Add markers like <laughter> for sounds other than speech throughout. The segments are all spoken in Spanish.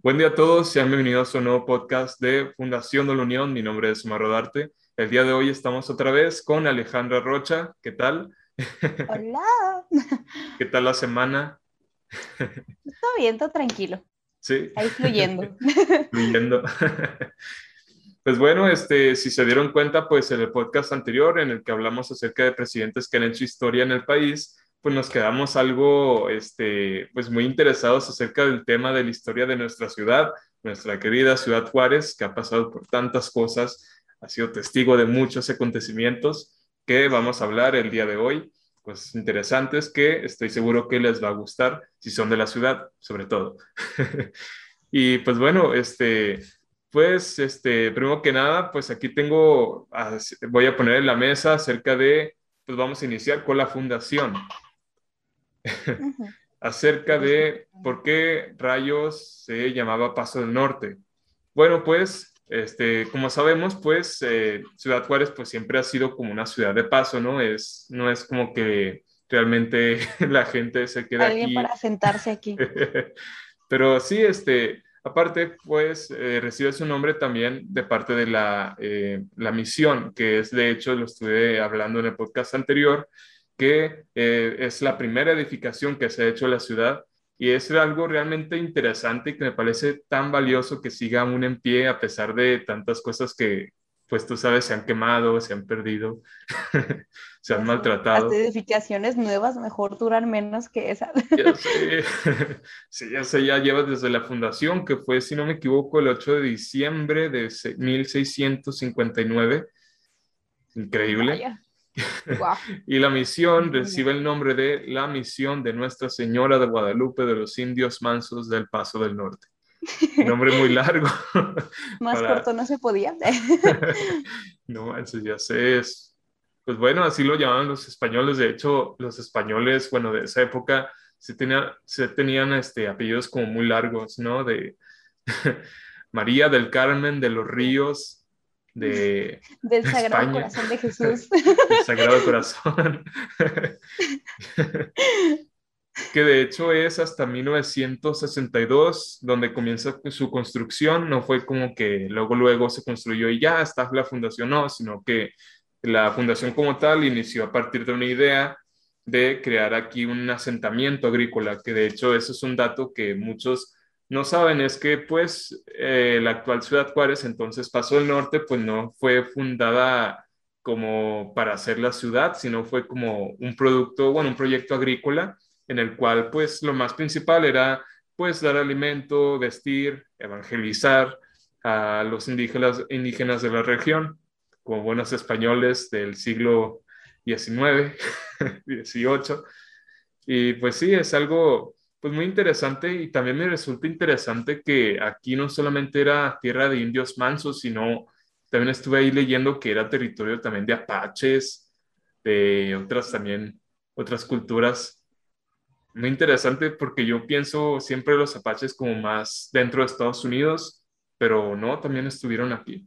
Buen día a todos, sean bienvenidos a un nuevo podcast de Fundación de la Unión. Mi nombre es Omar Rodarte. El día de hoy estamos otra vez con Alejandra Rocha. ¿Qué tal? <laughs> Hola. ¿Qué tal la semana? Todo bien, todo tranquilo. Sí. Ahí fluyendo. <laughs> Fluyendo. <laughs> Pues bueno, este, si se dieron cuenta, pues en el podcast anterior en el que hablamos acerca de presidentes que han hecho historia en el país, pues nos quedamos algo, este, pues muy interesados acerca del tema de la historia de nuestra ciudad, nuestra querida ciudad Juárez, que ha pasado por tantas cosas, ha sido testigo de muchos acontecimientos que vamos a hablar el día de hoy, pues interesantes que estoy seguro que les va a gustar si son de la ciudad, sobre todo. <laughs> y pues bueno, este, pues, este, primero que nada, pues aquí tengo, voy a poner en la mesa acerca de, pues vamos a iniciar con la fundación <laughs> acerca de por qué rayos se llamaba Paso del Norte. Bueno, pues, este, como sabemos, pues eh, Ciudad Juárez pues siempre ha sido como una ciudad de paso, ¿no? Es, no es como que realmente <laughs> la gente se queda Alguien para sentarse aquí. <laughs> Pero sí, este, aparte, pues eh, recibe su nombre también de parte de la, eh, la misión, que es de hecho, lo estuve hablando en el podcast anterior, que eh, es la primera edificación que se ha hecho en la ciudad y es algo realmente interesante y que me parece tan valioso que siga aún en pie a pesar de tantas cosas que, pues tú sabes, se han quemado, se han perdido, <laughs> se han maltratado. Las edificaciones nuevas mejor duran menos que esas. Ya <laughs> sé. <laughs> Sí, ya sé, ya lleva desde la fundación, que fue, si no me equivoco, el 8 de diciembre de 1659. Increíble. <laughs> y la misión recibe el nombre de la misión de Nuestra Señora de Guadalupe de los Indios Mansos del Paso del Norte. nombre muy largo. <laughs> Más corto no se podía. <laughs> no, eso ya sé. Es... Pues bueno, así lo llamaban los españoles. De hecho, los españoles, bueno, de esa época, se, tenía, se tenían este, apellidos como muy largos, ¿no? De María del Carmen de los Ríos, de <laughs> del Sagrado Corazón de Jesús. <laughs> El Sagrado Corazón. <laughs> que de hecho es hasta 1962 donde comienza su construcción, no fue como que luego luego se construyó y ya está la fundación, no, sino que la fundación como tal inició a partir de una idea de crear aquí un asentamiento agrícola, que de hecho eso es un dato que muchos no saben es que pues eh, la actual ciudad Juárez, entonces Paso del Norte, pues no fue fundada como para hacer la ciudad, sino fue como un producto, bueno, un proyecto agrícola en el cual pues lo más principal era pues dar alimento, vestir, evangelizar a los indígenas, indígenas de la región, como buenos españoles del siglo XIX, XVIII. <laughs> Y pues sí, es algo pues muy interesante y también me resulta interesante que aquí no solamente era tierra de indios mansos, sino también estuve ahí leyendo que era territorio también de apaches, de otras también, otras culturas. Muy interesante porque yo pienso siempre los apaches como más dentro de Estados Unidos, pero no, también estuvieron aquí.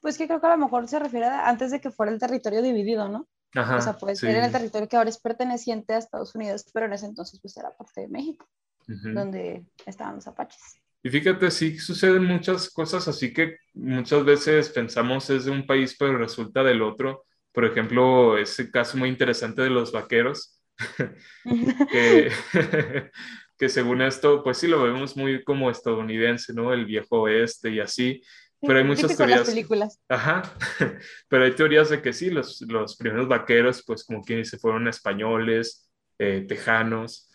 Pues que creo que a lo mejor se refiere a antes de que fuera el territorio dividido, ¿no? O sea, puede ser en el territorio que ahora es perteneciente a Estados Unidos, pero en ese entonces pues era parte de México, donde estaban los apaches. Y fíjate, sí suceden muchas cosas así que muchas veces pensamos es de un país, pero resulta del otro. Por ejemplo, ese caso muy interesante de los vaqueros, <laughs> que, <laughs> que según esto, pues sí lo vemos muy como estadounidense, ¿no? El viejo oeste y así, pero hay <laughs> muchas teorías. películas. Ajá, <laughs> pero hay teorías de que sí, los, los primeros vaqueros, pues como quien dice, fueron españoles, eh, tejanos,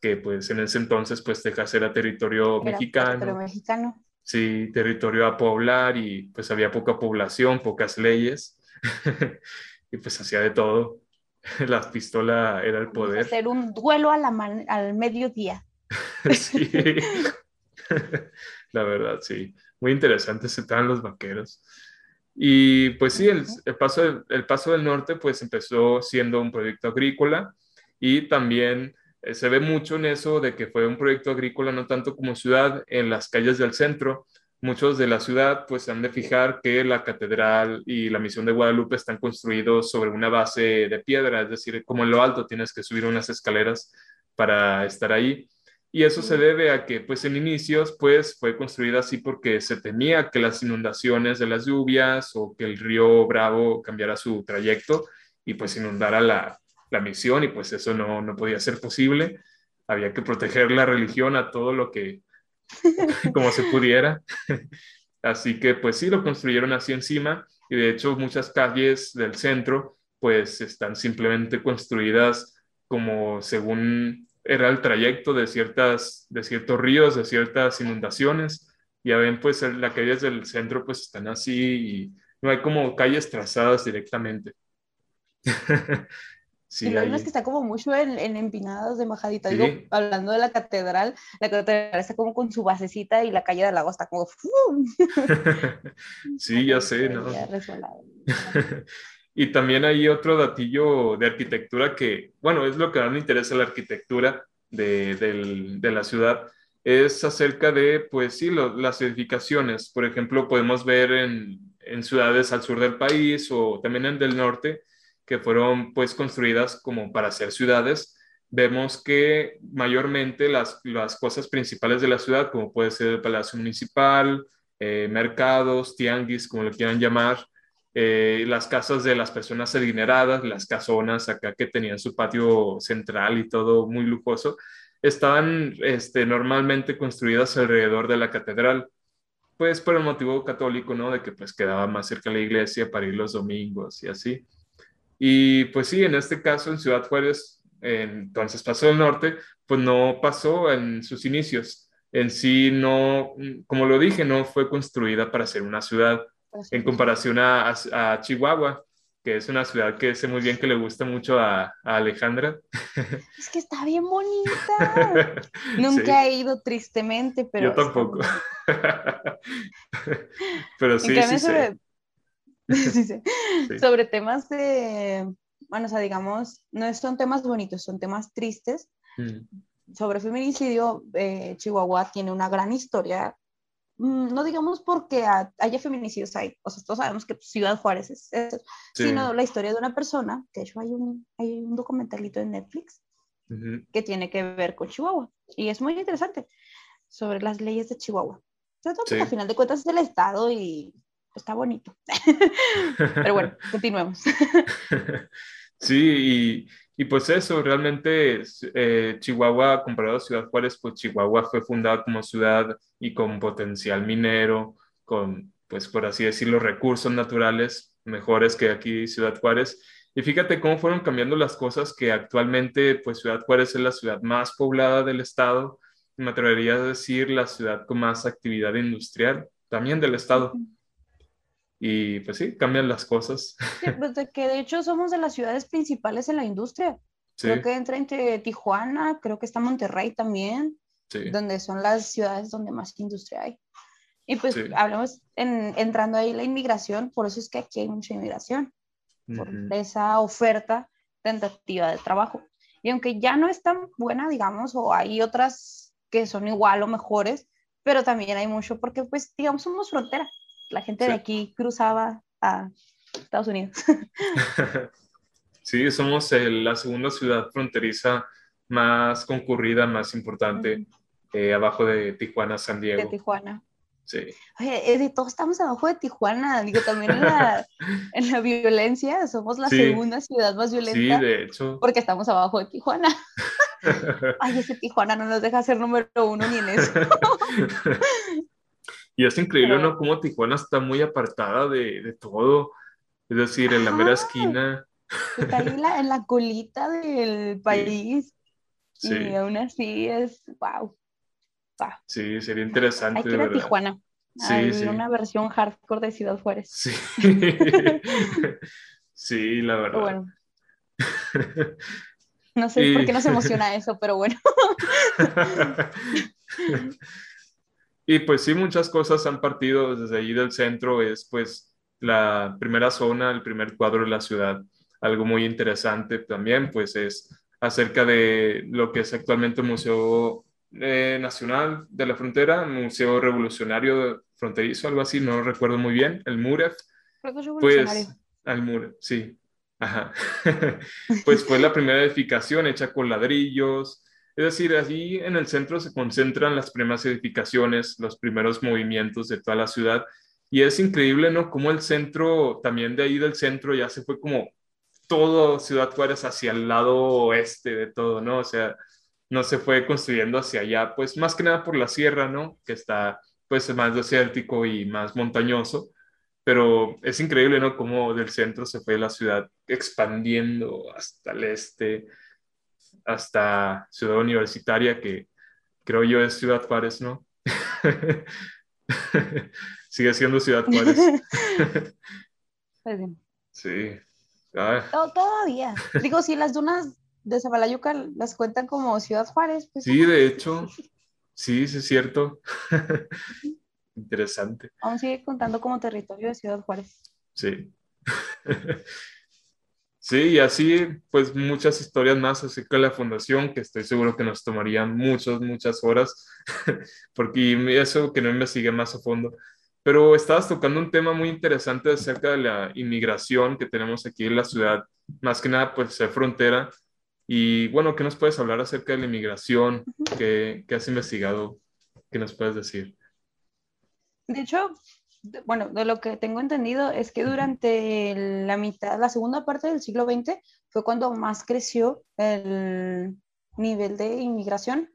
que pues en ese entonces pues Texas era territorio mexicano. Territorio mexicano. Sí, territorio a poblar y pues había poca población, pocas leyes <laughs> y pues hacía de todo. La pistola era el poder. Hacer un duelo a la al mediodía. sí, la verdad, sí muy interesante se traen los vaqueros. Y pues sí, el, paso, el paso del norte pues empezó siendo un proyecto agrícola y también eh, se ve mucho en eso de que fue un proyecto agrícola no tanto como ciudad en las calles del centro. Muchos de la ciudad pues han de fijar que la catedral y la misión de Guadalupe están construidos sobre una base de piedra, es decir, como en lo alto tienes que subir unas escaleras para estar ahí. Y eso se debe a que, pues en inicios, pues fue construida así porque se temía que las inundaciones de las lluvias o que el río Bravo cambiara su trayecto y pues inundara la, la misión y pues eso no, no podía ser posible. Había que proteger la religión a todo lo que, <laughs> como se pudiera. <laughs> Así que pues sí, lo construyeron así encima y de hecho muchas calles del centro pues están simplemente construidas como según era el trayecto de, ciertas, de ciertos ríos, de ciertas inundaciones. Ya ven, pues las calles del centro pues están así y no hay como calles trazadas directamente. <laughs> Sí, y lo es que está como mucho en, en empinadas de majadita. Digo, hablando de la catedral, la catedral está como con su basecita y la calle del lago está como. <laughs> sí, ya sé, ¿no? <laughs> y también hay otro datillo de arquitectura que, bueno, es lo que más me interesa la arquitectura de, de la ciudad, es acerca de, pues sí, las edificaciones. Por ejemplo, podemos ver en, en ciudades al sur del país o también en del norte que fueron pues construidas como para ser ciudades, vemos que mayormente las, las cosas principales de la ciudad, como puede ser el Palacio Municipal, eh, mercados, tianguis, como lo quieran llamar, eh, las casas de las personas adineradas, las casonas acá que tenían su patio central y todo muy lujoso, estaban este, normalmente construidas alrededor de la catedral, pues por el motivo católico, ¿no? De que pues quedaba más cerca la iglesia para ir los domingos y así. Y pues sí, en este caso en Ciudad Juárez, entonces pasó del norte, pues no pasó en sus inicios. En sí no, como lo dije, no fue construida para ser una ciudad en comparación a, a, Chihuahua, que es una ciudad que sé muy bien que le gusta mucho a, Alejandra. Es que está bien bonita. <laughs> Nunca he ido tristemente, pero... Yo tampoco. <laughs> pero <laughs> sí, sí, sí. sobre temas de, bueno, o sea, digamos, no son temas bonitos, son temas tristes. Mm. Sobre feminicidio, eh, Chihuahua tiene una gran historia. Mm, no digamos porque haya feminicidios ahí, o sea, todos sabemos que Ciudad Juárez es eso, sino la historia de una persona, de hecho hay un, hay un documentalito en Netflix que tiene que ver con Chihuahua y es muy interesante sobre las leyes de Chihuahua. al final de cuentas es el Estado y está bonito. <laughs> Pero bueno, continuemos. <laughs> Sí, y, pues eso, realmente eh, Chihuahua, comparado a Ciudad Juárez, pues Chihuahua fue fundada como ciudad y con potencial minero, con, pues por así decirlo, recursos naturales mejores que aquí Ciudad Juárez. Y fíjate cómo fueron cambiando las cosas, que actualmente pues Ciudad Juárez es la ciudad más poblada del estado, me atrevería a decir la ciudad con más actividad industrial también del estado. Y pues sí, cambian las cosas. pues de que de hecho somos de las ciudades principales en la industria. Creo que entra entre Tijuana, creo que está Monterrey también, donde son las ciudades donde más industria hay. Y pues hablamos en, entrando ahí la inmigración, por eso es que aquí hay mucha inmigración, por esa oferta tentativa de trabajo. Y aunque ya no es tan buena, digamos, o hay otras que son igual o mejores, pero también hay mucho porque, pues, digamos, somos frontera la gente de aquí cruzaba a Estados Unidos. <laughs> <laughs> sí, somos la segunda ciudad fronteriza más concurrida, más importante, eh, abajo de Tijuana, San Diego. De Tijuana. Sí. Oye, de todos estamos abajo de Tijuana, digo, también en la, <laughs> en la violencia, somos la segunda ciudad más violenta. Sí, de hecho. Porque estamos abajo de Tijuana. Ay, ese Tijuana no nos deja ser número uno ni en eso. Y es increíble, ¿no? Cómo Tijuana está muy apartada de, de todo. Es decir, en la mera esquina. Está ahí en la colita del <laughs> país. Sí. Y aún así es, wow. Sí, sería interesante. Hay que ir a Tijuana. Sí, sí. Una versión hardcore de Ciudad Juárez. Sí. <laughs> sí, la verdad. bueno. <laughs> No sé por qué nos emociona eso, pero bueno. Y pues sí, muchas cosas han partido desde ahí del centro, es pues la primera zona, el primer cuadro de la ciudad. Algo muy interesante también, pues es acerca de lo que es actualmente el Museo eh, Nacional de la Frontera, Museo Revolucionario Fronterizo, algo así, no recuerdo muy bien, el MUREF. Pues, al MUREF, sí. Ajá. <laughs> pues fue la primera edificación hecha con ladrillos, Es decir, allí en el centro se concentran las primeras edificaciones, los primeros movimientos de toda la ciudad. Y es increíble, ¿no? Cómo el centro, también de ahí del centro, ya se fue como todo Ciudad Juárez hacia el lado oeste de todo, ¿no? O sea, no se fue construyendo hacia allá, pues más que nada por la sierra, ¿no? Que está pues más desértico y más montañoso, pero es increíble, ¿no? Cómo del centro se fue la ciudad expandiendo hasta el este, hasta Ciudad Universitaria, que creo yo es Ciudad Juárez, ¿no? <laughs> Sigue siendo Ciudad Juárez. <laughs> Pues sí. Todavía. Digo, si las dunas de Zabalayuca las cuentan como Ciudad Juárez. Pues, sí, de hecho, sí, sí es cierto. <laughs> Interesante. Aún sigue contando como territorio de Ciudad Juárez. Sí. Sí, y así, pues muchas historias más acerca de la fundación que estoy seguro que nos tomarían muchas, muchas horas, <laughs> porque eso que no investigué más a fondo. Pero estabas tocando un tema muy interesante acerca de la inmigración que tenemos aquí en la ciudad, más que nada, pues ser frontera y bueno, ¿qué nos puedes hablar acerca de la inmigración? ¿Qué, has investigado? ¿Qué nos puedes decir? De hecho, bueno, de lo que tengo entendido es que durante la mitad, la segunda parte del siglo XX fue cuando más creció el nivel de inmigración,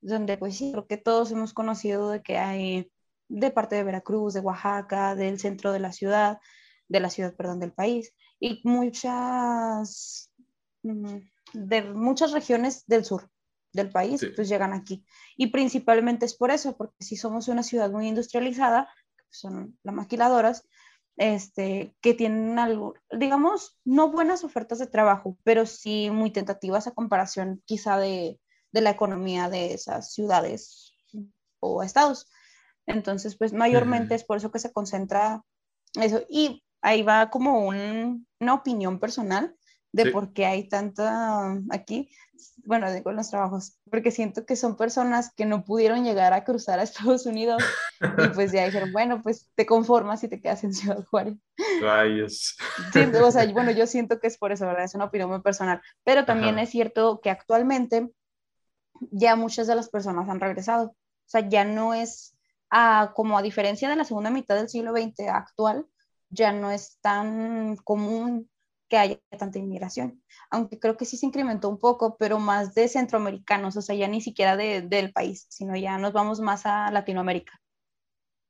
donde pues sí, creo que todos hemos conocido de que hay de parte de Veracruz, de Oaxaca, del centro de la ciudad, de la ciudad, perdón, del país, y muchas mm, de muchas regiones del sur del país, pues llegan aquí. Y principalmente es por eso, porque si somos una ciudad muy industrializada, son las maquiladoras, este, que tienen algo, digamos, no buenas ofertas de trabajo, pero sí muy tentativas a comparación quizá de, de la economía de esas ciudades o estados. Entonces, pues mayormente es por eso que se concentra eso. Y ahí va como una opinión personal de por qué hay tanta aquí, bueno, digo los trabajos, porque siento que son personas que no pudieron llegar a cruzar a Estados Unidos y pues ya dijeron, bueno, pues te conformas y te quedas en Ciudad Juárez. Rayos. o sea, bueno, yo siento que es por eso, ¿verdad? Es una opinión muy personal, pero también es cierto que actualmente ya muchas de las personas han regresado, o sea, ya no es ah, como a diferencia de la segunda mitad del siglo XX actual, ya no es tan común que haya tanta inmigración. Aunque creo que sí se incrementó un poco, pero más de centroamericanos, o sea, ya ni siquiera de, del país, sino ya nos vamos más a Latinoamérica.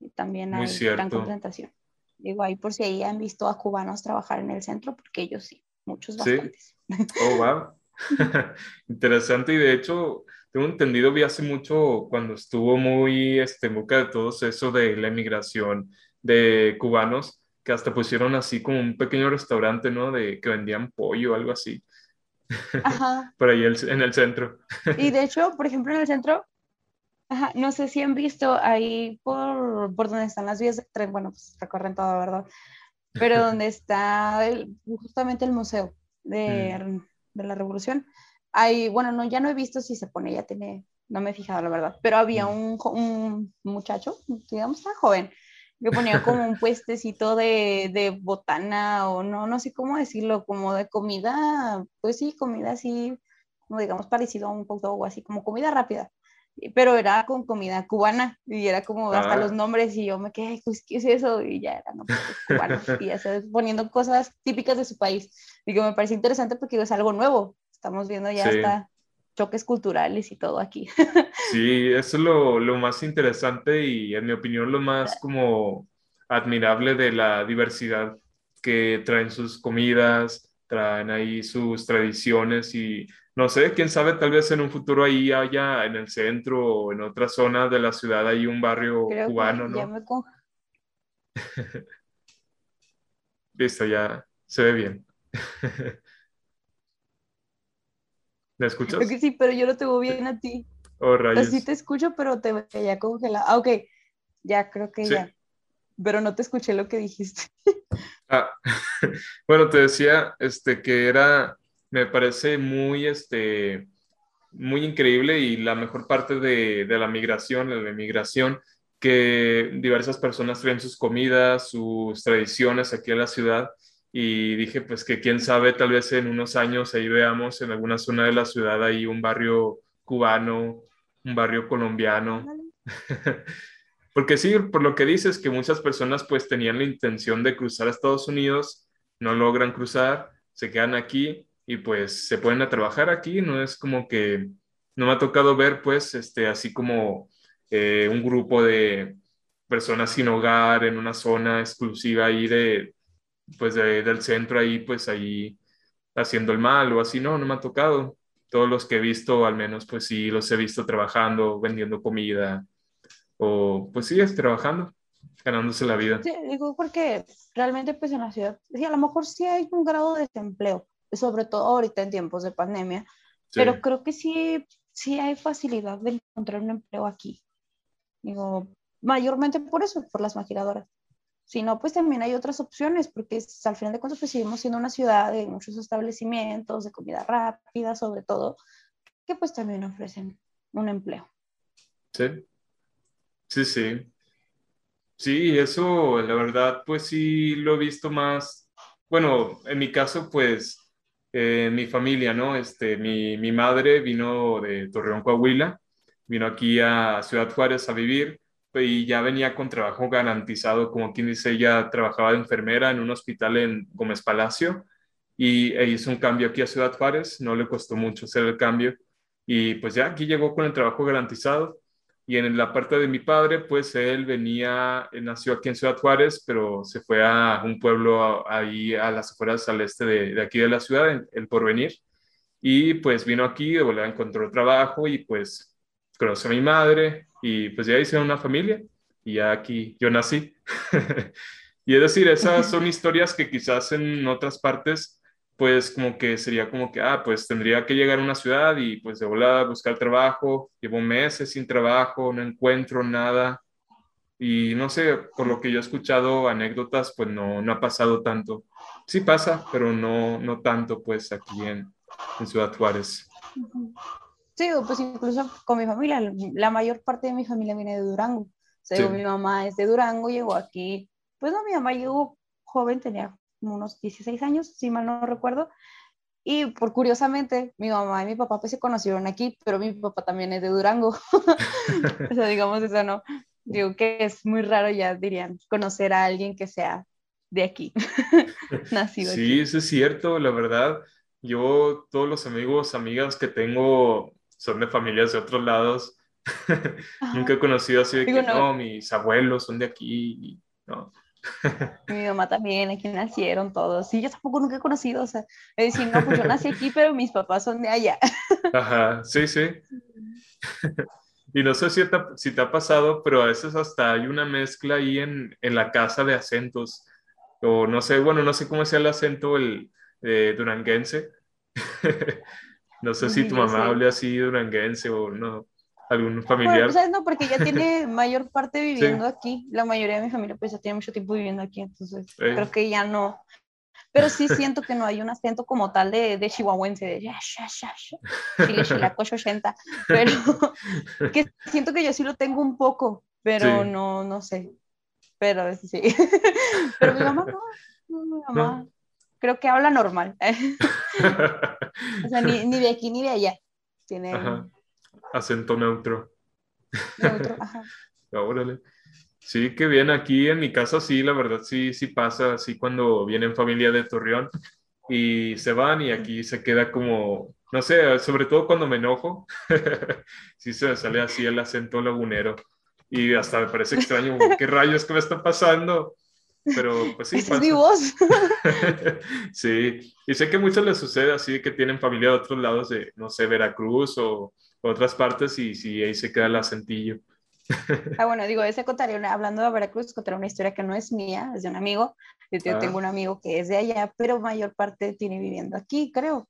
Y también hay gran concentración. Digo, ahí por si ahí han visto a cubanos trabajar en el centro, porque ellos sí, muchos bastantes. <laughs> Oh, wow. <laughs> Interesante y de hecho, tengo entendido, vi hace mucho cuando estuvo muy este, en boca de todos eso de la inmigración de cubanos, que hasta pusieron así como un pequeño restaurante, ¿no? De que vendían pollo o algo así. Ajá. <laughs> Por ahí en el centro. Y de <laughs> hecho, por ejemplo, en el centro, ajá, no sé si han visto ahí por, por donde están las vías de tren, bueno, pues recorren todo, ¿verdad? Pero <laughs> donde está justamente el museo de, mm. de, la Revolución. Hay, bueno, no, ya no he visto si se pone, ya tiene, no me he fijado la verdad, pero había mm. un, un muchacho, digamos, tan joven, que ponía como <laughs> un puestecito de, de, botana o no, no sé cómo decirlo, como de comida, pues sí, comida así, como digamos parecido a un poco o así, como comida rápida, pero era con comida cubana y era como hasta los ah. nombres y yo me quedé, pues, ¿qué es eso? Y ya era, no, pues, cubano, <laughs> y ya sabes, poniendo cosas típicas de su país. Que me parece interesante porque es algo nuevo, estamos viendo ya hasta choques culturales y todo aquí. <laughs> Sí, eso es lo, lo, más interesante y en mi opinión lo más como admirable de la diversidad que traen sus comidas, traen ahí sus tradiciones y no sé, quién sabe, tal vez en un futuro ahí haya en el centro o en otra zona de la ciudad hay un barrio cubano, ¿no? Ya me <laughs> Listo, ya se ve bien. <laughs> ¿Me escuchas? Creo que sí, pero yo no te veo bien a ti. Oh, rayos. sí te escucho, pero te veía congelado. Ah, ok, ya creo que ya. Pero no te escuché lo que dijiste. <laughs> Ah, <laughs> bueno, te decía este, que era, me parece muy, este, muy increíble y la mejor parte de, de la migración, de la migración, que diversas personas traen sus comidas, sus tradiciones aquí en la ciudad y dije pues que quién sabe, tal vez en unos años ahí veamos en alguna zona de la ciudad ahí un barrio cubano, un barrio colombiano. <laughs> Porque sí, por lo que dices, que muchas personas pues tenían la intención de cruzar a Estados Unidos, no logran cruzar, se quedan aquí y pues se pueden a trabajar aquí, no es como que, no me ha tocado ver pues este, así como eh, un grupo de personas sin hogar en una zona exclusiva ahí de, pues del centro ahí, pues ahí haciendo el mal o así, no, no me ha tocado. Todos los que he visto, al menos, pues sí, los he visto trabajando, vendiendo comida, o pues sí, es trabajando, ganándose la vida. Sí, digo porque realmente pues en la ciudad, sí, a lo mejor sí hay un grado de desempleo, sobre todo ahorita en tiempos de pandemia, pero creo que sí, sí hay facilidad de encontrar un empleo aquí. Digo, mayormente por eso, por las maquiladoras. Si no, pues también hay otras opciones, porque al final de cuentas pues seguimos siendo una ciudad de muchos establecimientos, de comida rápida sobre todo, que pues también ofrecen un empleo. Sí, Sí, sí. Sí, eso, la verdad, pues sí lo he visto más. Bueno, en mi caso, pues, eh, mi familia, ¿no? Este, mi, mi madre vino de Torreón, Coahuila, vino aquí a Ciudad Juárez a vivir y ya venía con trabajo garantizado, como quien dice, ella trabajaba de enfermera en un hospital en Gómez Palacio y e hizo un cambio aquí a Ciudad Juárez, no le costó mucho hacer el cambio y pues ya aquí llegó con el trabajo garantizado y en la parte de mi padre, pues él venía, nació aquí en Ciudad Juárez, pero se fue a un pueblo ahí a las afueras al este de, aquí de la ciudad, el Porvenir. Y pues vino aquí, de volver encontró trabajo y pues conoció a mi madre y pues ya hice una familia y ya aquí yo nací. <laughs> y es decir, esas son historias que quizás en otras partes pues como que sería como que, ah, pues tendría que llegar a una ciudad y pues de volada buscar trabajo, llevo meses sin trabajo, no encuentro nada y no sé, por lo que yo he escuchado anécdotas, pues no, no ha pasado tanto. Sí pasa, pero no, no tanto pues aquí en, en Ciudad Juárez. Sí, pues incluso con mi familia, la mayor parte de mi familia viene de Durango. O sea, mi mamá es de Durango, llegó aquí, pues no, mi mamá llegó joven, tenía unos 16 años, si mal no recuerdo. Y por curiosamente, mi mamá y mi papá pues se conocieron aquí, pero mi papá también es de Durango. <laughs> o sea, digamos eso, ¿no? Digo que es muy raro ya, dirían, conocer a alguien que sea de aquí, <laughs> nacido sí, aquí. eso es cierto, la verdad. Yo, todos los amigos, amigas que tengo son de familias de otros lados. <laughs> Nunca he conocido así de que, no. mis abuelos son de aquí. No. <laughs> Mi mamá también, aquí nacieron todos. Sí, yo tampoco nunca he conocido, o sea, es decir, no, pues yo nací aquí, pero mis papás son de allá. <laughs> Ajá, sí, sí. Y no sé si te, si te ha pasado, pero a veces hasta hay una mezcla ahí en, en la casa de acentos. O no sé, bueno, no sé cómo sea el acento el eh, duranguense. No sé si tu mamá hable así duranguense o no algún familiar. Bueno, no, porque ya tiene <laughs> mayor parte viviendo aquí. La mayoría de mi familia pues ya tiene mucho tiempo viviendo aquí, entonces creo que ya no. Pero sí <laughs> siento que no hay un acento como tal de, de chihuahuense, de ya, ya, ya, chile, 80, <laughs> pero que siento que yo sí lo tengo un poco, pero no, no sé. Pero sí. Pero mi mamá no, mi mamá creo que habla normal. <laughs> o sea, ni, ni, de aquí ni de allá. Tiene acento neutro. Neutro, <laughs> ajá. Órale. Sí, qué bien. Aquí en mi casa sí, la verdad sí, sí pasa así cuando vienen familia de Torreón y se van y aquí se queda como, no sé, sobre todo cuando me enojo, <laughs> sí se sale así el acento lagunero y hasta me parece extraño, ¿qué rayos que me está pasando? Pero pues sí. Esa es mi voz. sí, y sé que muchos les sucede así que tienen familia de otros lados de, no sé, Veracruz o otras partes y si ahí se queda el acentillo. <laughs> Ah, bueno, digo, ese contaría, hablando de Veracruz, contaré una historia que no es mía, es de un amigo. Yo tengo ah. un amigo que es de allá, pero mayor parte tiene viviendo aquí, creo.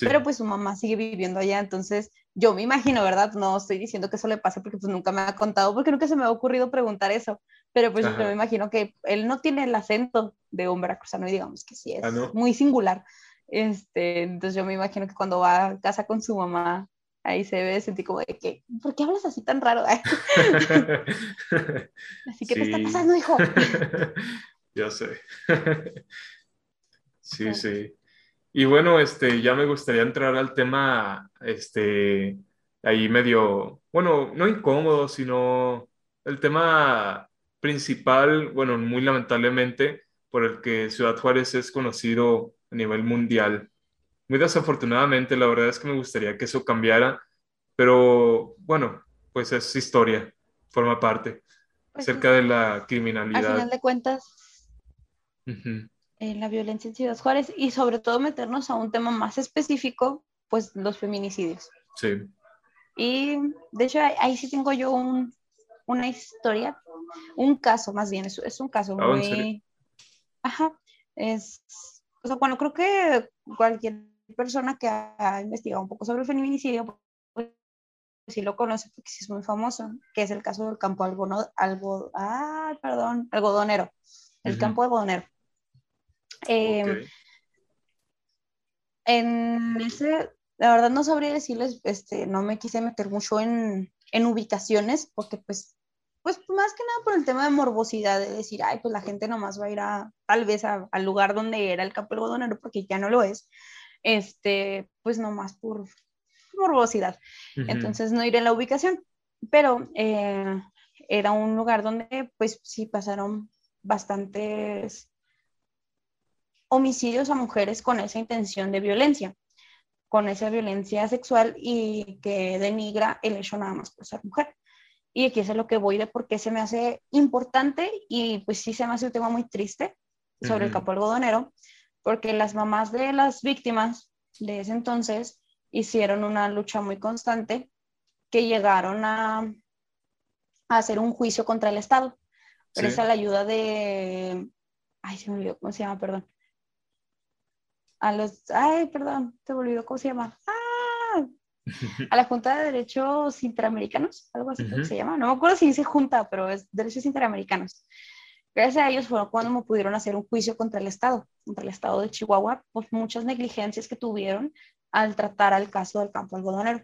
Pero pues su mamá sigue viviendo allá, entonces yo me imagino, ¿verdad? No estoy diciendo que eso le pase porque pues nunca me ha contado, porque nunca se me ha ocurrido preguntar eso, pero pues yo me imagino que él no tiene el acento de un veracruzano y digamos que sí es ah, muy singular. Este, entonces yo me imagino que cuando va a casa con su mamá ahí se ve, sentí como de que, ¿por qué hablas así tan raro? <laughs> así que te está pasando, hijo. <laughs> ya sé. <laughs> sí, sí. Y bueno, este, ya me gustaría entrar al tema este, ahí medio, bueno, no incómodo, sino el tema principal, bueno, muy lamentablemente, por el que Ciudad Juárez es conocido a nivel mundial. Muy desafortunadamente, la verdad es que me gustaría que eso cambiara, pero bueno, pues es historia, forma parte, pues acerca de la criminalidad. Al final de cuentas, en eh, la violencia en Ciudad Juárez y sobre todo meternos a un tema más específico, pues los feminicidios. Sí. Y de hecho ahí sí tengo yo un, una historia, un caso más bien, es, es un caso ah, muy... Ajá, es... O sea, bueno, creo que cualquier persona que ha investigado un poco sobre el feminicidio, pues sí lo conoce porque sí es muy famoso, que es el caso del campo algo, ah, perdón, algodonero, el campo algodonero. Eh, en ese la verdad no sabría decirles, este, no me quise meter mucho en, en ubicaciones, porque pues, pues más que nada por el tema de morbosidad, de decir, ay, pues la gente nomás va a ir a, tal vez al lugar donde era el campo algodonero, porque ya no lo es, este, pues nomás por morbosidad. Entonces no iré a la ubicación, pero eh, era un lugar donde pues sí pasaron bastantes homicidios a mujeres con esa intención de violencia con esa violencia sexual y que denigra el hecho nada más por ser mujer. Y aquí es a lo que voy de por qué se me hace importante y pues sí se me hace un tema muy triste sobre el campo algodonero, porque las mamás de las víctimas de ese entonces hicieron una lucha muy constante que llegaron a, a hacer un juicio contra el Estado. Pero es a la ayuda de... Ay, se me olvidó cómo se llama, perdón a los, ay, perdón, te olvidó cómo se llama. ¡Ah! A la Junta de Derechos Interamericanos, algo así se llama. No me acuerdo si dice Junta, pero es Derechos Interamericanos. Gracias a ellos fue cuando me pudieron hacer un juicio contra el Estado, contra el Estado de Chihuahua, por muchas negligencias que tuvieron al tratar al caso del campo algodonero.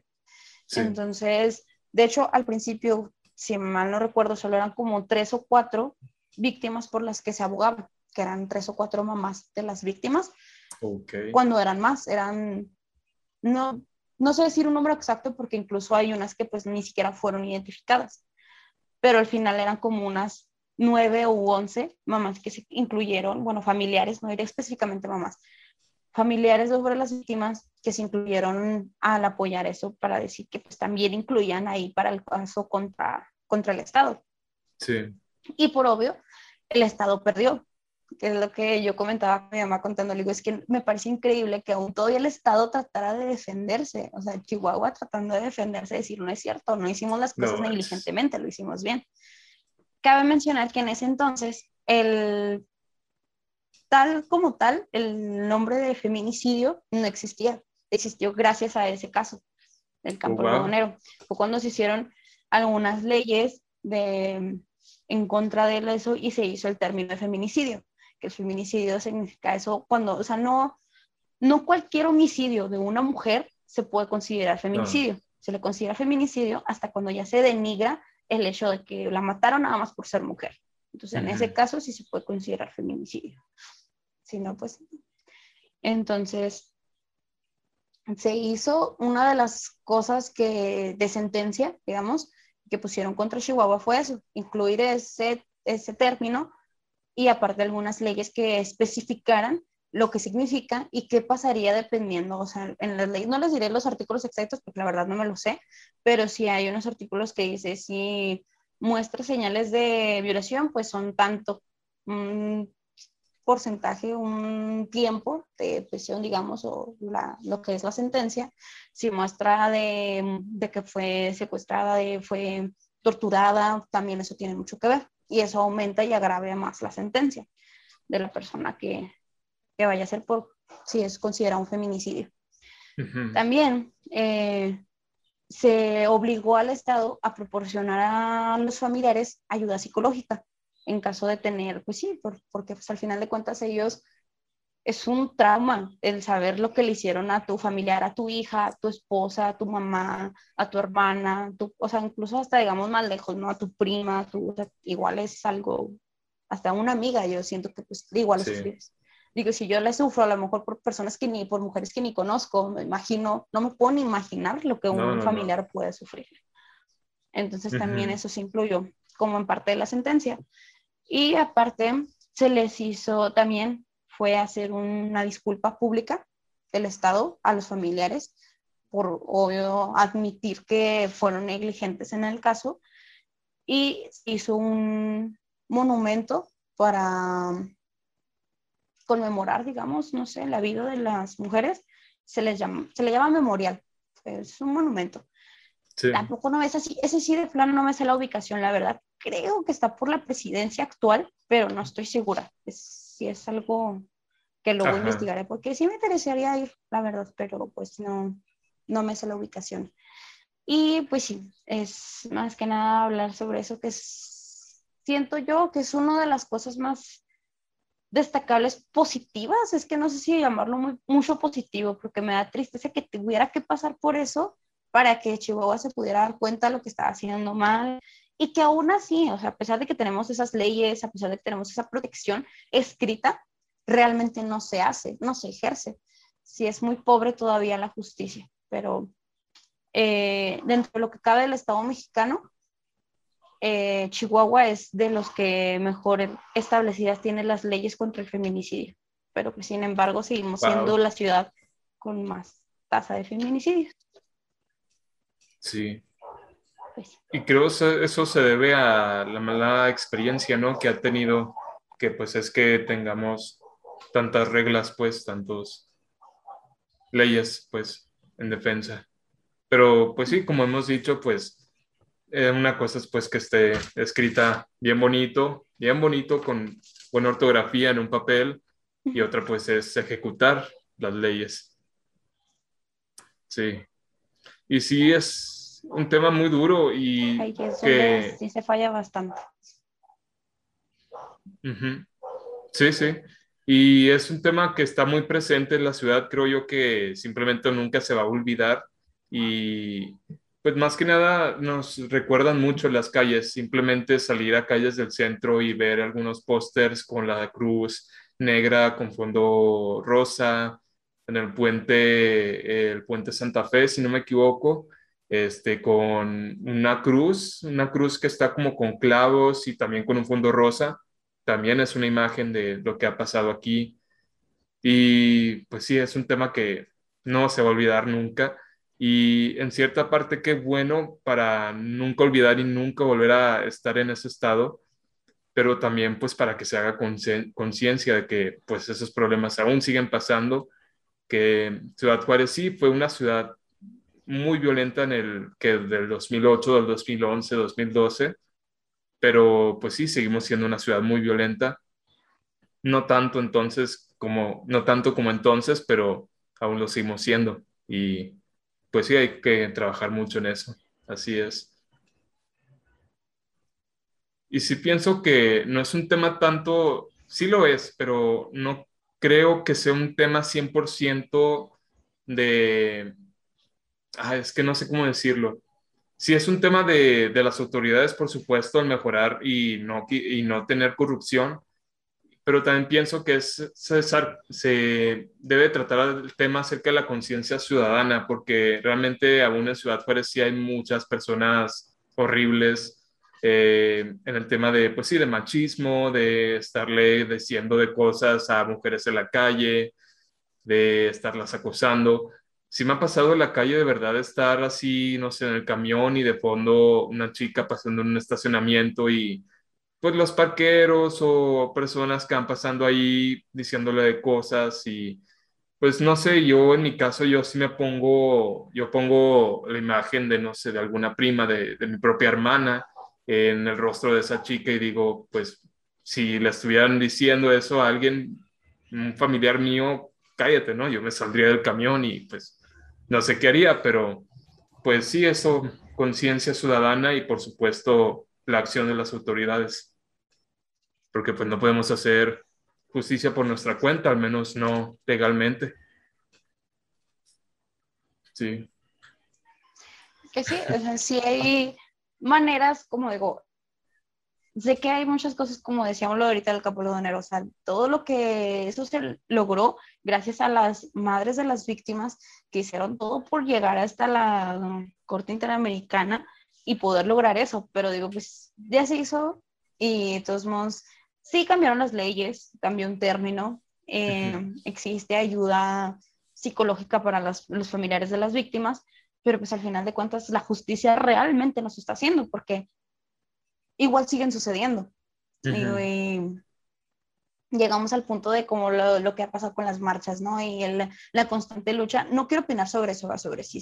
Entonces, de hecho, al principio, si mal no recuerdo, solo eran como tres o cuatro víctimas por las que se abogaba, que eran tres o cuatro mamás de las víctimas, cuando eran más, eran, no, no sé decir un número exacto porque incluso hay unas que pues ni siquiera fueron identificadas, pero al final eran como unas nueve u once mamás que se incluyeron, bueno, familiares, no diré específicamente mamás, familiares sobre las víctimas que se incluyeron al apoyar eso para decir que pues también incluían ahí para el caso contra, contra el Estado. Sí. Y por obvio, el Estado perdió, que es lo que yo comentaba a mi mamá contando, digo, es que me parece increíble que aún todavía el Estado tratara de defenderse, o sea, Chihuahua tratando de defenderse, decir, no es cierto, no hicimos las cosas negligentemente, lo hicimos bien. Cabe mencionar que en ese entonces, el tal como tal, el nombre de feminicidio no existía, existió gracias a ese caso del campo oh, Fue cuando se hicieron algunas leyes de, en contra de eso y se hizo el término de feminicidio el feminicidio significa eso cuando, o sea, no, no cualquier homicidio de una mujer se puede considerar feminicidio. Se le considera feminicidio hasta cuando ya se denigra el hecho de que la mataron nada más por ser mujer. Entonces, en ese caso sí se puede considerar feminicidio. Si no, pues. Entonces, se hizo una de las cosas que de sentencia, digamos, que pusieron contra Chihuahua fue eso, incluir ese, ese término y aparte algunas leyes que especificaran lo que significa y qué pasaría dependiendo, o sea, en las leyes, no les diré los artículos exactos porque la verdad no me lo sé, pero sí hay unos artículos que dice si muestra señales de violación, pues son tanto un porcentaje, un tiempo de prisión, digamos, o lo que es la sentencia, si muestra de, de que fue secuestrada, de fue torturada, también eso tiene mucho que ver y eso aumenta y agrave más la sentencia de la persona que, que vaya a ser por si es considerado un feminicidio. También eh, se obligó al Estado a proporcionar a los familiares ayuda psicológica en caso de tener, pues sí, porque pues, al final de cuentas ellos es un trauma el saber lo que le hicieron a tu familiar, a tu hija, a tu esposa, a tu mamá, a tu hermana, o sea, incluso hasta digamos más lejos, ¿no? A tu prima, tu, igual es algo, hasta una amiga, yo siento que pues igual lo sufres. Digo, si yo la sufro a lo mejor por personas que ni, por mujeres que ni conozco, me imagino, no me puedo ni imaginar lo que un familiar puede sufrir. Entonces también eso se incluyó como en parte de la sentencia. Y aparte se les hizo también, fue hacer una disculpa pública del Estado a los familiares por obvio admitir que fueron negligentes en el caso y hizo un monumento para conmemorar, digamos, no sé, la vida de las mujeres, se les llama, se le llama memorial, es un monumento. Tampoco no es así, ese sí de plano no me sé la ubicación, la verdad. Creo que está por la presidencia actual, pero no estoy segura. Si es algo que luego investigaré, porque sí me interesaría ir, la verdad, pero pues no, no me sé la ubicación. Y pues sí, es más que nada hablar sobre eso, que siento yo que es una de las cosas más destacables positivas, es que no sé si llamarlo muy, mucho positivo, porque me da tristeza que tuviera que pasar por eso para que Chihuahua se pudiera dar cuenta de lo que estaba haciendo mal y que aún así, o sea, a pesar de que tenemos esas leyes, a pesar de que tenemos esa protección escrita, realmente no se hace, no se ejerce. Si es muy pobre todavía la justicia pero eh, dentro de lo que cabe del Estado mexicano, eh, Chihuahua es de los que mejor establecidas tiene las leyes contra el feminicidio, pero que sin embargo seguimos siendo la ciudad con más tasa de feminicidio. Sí. Pues y creo que eso se debe a la mala experiencia, ¿no? Que ha tenido, que pues es que tengamos tantas reglas, pues, tantos leyes, pues, en defensa. Pero pues sí, como hemos dicho, pues eh, una cosa es pues que esté escrita bien bonito, bien bonito, con buena ortografía en un papel, y otra pues es ejecutar las leyes. Sí. Y sí es un tema muy duro y que, sí se falla bastante. Sí, sí. Y es un tema que está muy presente en la ciudad, creo yo que simplemente nunca se va a olvidar. Y pues más que nada nos recuerdan mucho las calles, simplemente salir a calles del centro y ver algunos pósters con la cruz negra con fondo rosa en el puente, el puente Santa Fe, si no me equivoco, este, con una cruz, una cruz que está como con clavos y también con un fondo rosa también es una imagen de lo que ha pasado aquí. Y pues sí, es un tema que no se va a olvidar nunca. Y en cierta parte, qué bueno para nunca olvidar y nunca volver a estar en ese estado, pero también pues para que se haga conciencia de que pues esos problemas aún siguen pasando, que Ciudad Juárez sí fue una ciudad muy violenta en el que del 2008, del 2011, 2012, pero pues sí, seguimos siendo una ciudad muy violenta. No tanto entonces como, no tanto como entonces, pero aún lo seguimos siendo. Y pues sí, hay que trabajar mucho en eso. Así es. Y sí pienso que no es un tema tanto, sí lo es, pero no creo que sea un tema 100% de, ah, es que no sé cómo decirlo. Sí es un tema de, de, las autoridades, por supuesto, el mejorar y no, y no tener corrupción, pero también pienso que se debe tratar el tema acerca de la conciencia ciudadana, porque realmente aún en Ciudad Juárez sí hay muchas personas horribles eh, en el tema de, pues sí, de machismo, de estarle diciendo de cosas a mujeres en la calle, de estarlas acosando sí me ha pasado en la calle de verdad estar así, no sé, en el camión y de fondo una chica pasando en un estacionamiento y pues los parqueros o personas que van pasando ahí diciéndole de cosas y pues no sé, yo en mi caso yo sí me pongo, yo pongo la imagen de, no sé, de alguna prima, de, de mi propia hermana en el rostro de esa chica y digo, pues si le estuvieran diciendo eso a alguien, un familiar mío, cállate, ¿no? Yo me saldría del camión y pues no sé qué haría, pero pues sí, eso, conciencia ciudadana y por supuesto la acción de las autoridades, porque pues no podemos hacer justicia por nuestra cuenta, al menos no legalmente. Sí. Que sí, o sea, hay maneras, como digo, sé que hay muchas cosas, como decíamos lo ahorita del Capolodonero, o sea, todo lo que eso se logró gracias a las madres de las víctimas que hicieron todo por llegar hasta la Corte Interamericana y poder lograr eso, pero digo, pues ya se hizo y de todos modos, sí cambiaron las leyes, cambió un término, eh, existe ayuda psicológica para los familiares de las víctimas, pero pues al final de cuentas la justicia realmente no se está haciendo porque igual siguen sucediendo. y, llegamos al punto de como lo, que ha pasado con las marchas, ¿no? Y la constante lucha. No quiero opinar sobre eso, sobre si,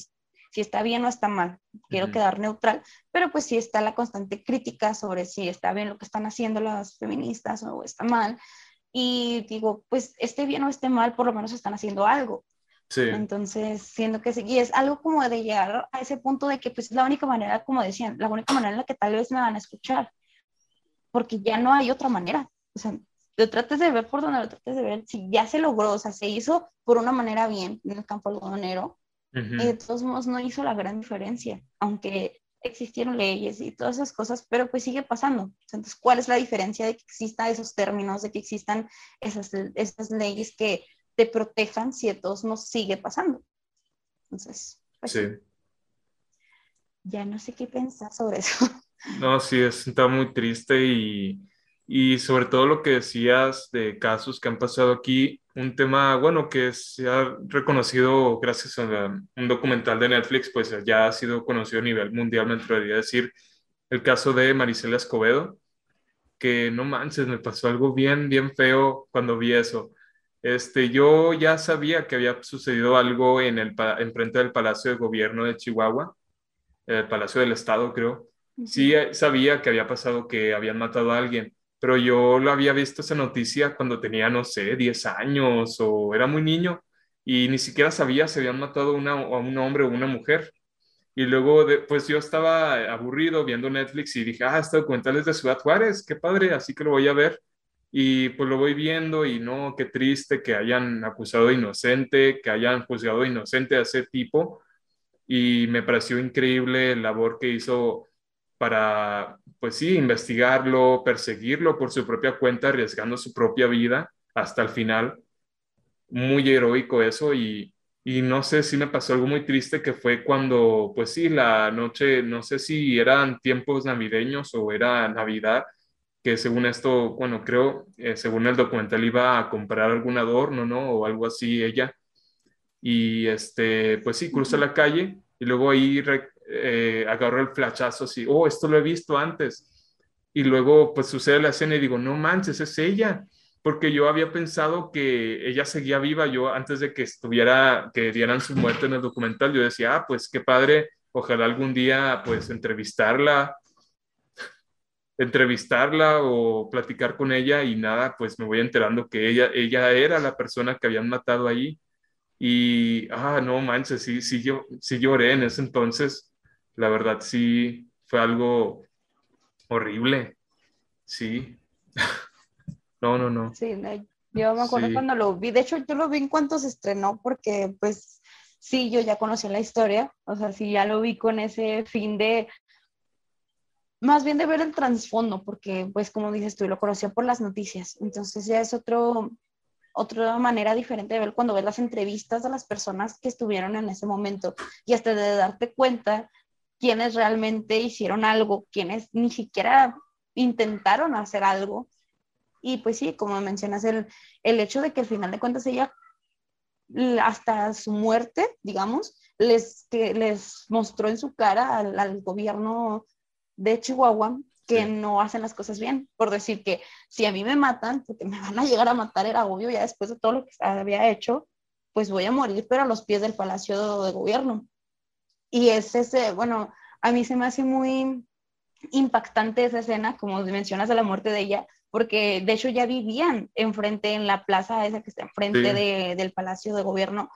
si está bien o está mal. Quiero quedar neutral, pero pues sí está la constante crítica sobre si está bien lo que están haciendo las feministas o está mal. Y digo, pues esté bien o esté mal, por lo menos están haciendo algo. Entonces, siendo que sí, y es algo como de llegar a ese punto de que pues es la única manera, como decían, la única manera en la que tal vez me van a escuchar, porque ya no hay otra manera. O sea, lo trates de ver por donde lo trates de ver, si ya se logró, o sea, se hizo por una manera bien en el campo algodonero, y de todos modos no hizo la gran diferencia, aunque existieron leyes y todas esas cosas, pero pues sigue pasando. Entonces, ¿cuál es la diferencia de que existan esos términos, de que existan esas, esas leyes que te protejan si a todos nos sigue pasando. Entonces, pues, sí. ya no sé qué pensar sobre eso. No, sí, está muy triste y, y sobre todo lo que decías de casos que han pasado aquí, un tema, bueno, que se ha reconocido gracias a un documental de Netflix, pues ya ha sido conocido a nivel mundial, me atrevería a decir, el caso de Marisela Escobedo, que no manches, me pasó algo bien, bien feo cuando vi eso. Este, yo ya sabía que había sucedido algo en el enfrente del Palacio de Gobierno de Chihuahua, el Palacio del Estado, creo. Sí eh, sabía que había pasado que habían matado a alguien, pero yo lo había visto esa noticia cuando tenía, no sé, 10 años o era muy niño y ni siquiera sabía si habían matado una, a un hombre o una mujer. Y luego, pues yo estaba aburrido viendo Netflix y dije, ah, este documental es de Ciudad Juárez, qué padre, así que lo voy a ver. Y pues lo voy viendo y no, qué triste que hayan acusado de inocente, que hayan juzgado inocente a ese tipo. Y me pareció increíble la labor que hizo para, pues sí, investigarlo, perseguirlo por su propia cuenta, arriesgando su propia vida hasta el final. Muy heroico eso y, y no sé si me pasó algo muy triste que fue cuando, pues sí, la noche, no sé si eran tiempos navideños o era Navidad, que según esto, bueno, creo, eh, según el documental iba a comprar algún adorno, ¿no? O algo así ella. Y este, pues sí, cruza la calle y luego ahí eh, agarró el flachazo así, oh, esto lo he visto antes. Y luego pues sucede la escena y digo, no manches, es ella. Porque yo había pensado que ella seguía viva, yo antes de que estuviera, que dieran su muerte en el documental, yo decía, ah, pues qué padre, ojalá algún día pues entrevistarla entrevistarla o platicar con ella y nada, pues me voy enterando que ella, ella era la persona que habían matado ahí. Y, ah, no manches, sí, sí, yo, sí lloré en ese entonces. La verdad, sí, fue algo horrible. Sí. <laughs> no, no, no. Sí, yo me acuerdo cuando lo vi. De hecho, yo lo vi en cuanto se estrenó porque, pues, sí, yo ya conocí la historia. O sea, sí, ya lo vi con ese fin de más bien de ver el trasfondo, porque pues como dices tú, lo conocía por las noticias, entonces ya es otro, otra manera diferente de ver cuando ves las entrevistas de las personas que estuvieron en ese momento y hasta de darte cuenta quiénes realmente hicieron algo, quiénes ni siquiera intentaron hacer algo. Y pues sí, como mencionas, el, el hecho de que al final de cuentas ella, hasta su muerte, digamos, les, que les mostró en su cara al, al gobierno de Chihuahua que no hacen las cosas bien. Por decir que si a mí me matan, porque me van a llegar a matar, era obvio, ya después de todo lo que había hecho, pues voy a morir, pero a los pies del Palacio de Gobierno. Y es ese, bueno, a mí se me hace muy impactante esa escena, como mencionas de la muerte de ella, porque de hecho ya vivían enfrente en la plaza esa que está enfrente del Palacio de Gobierno,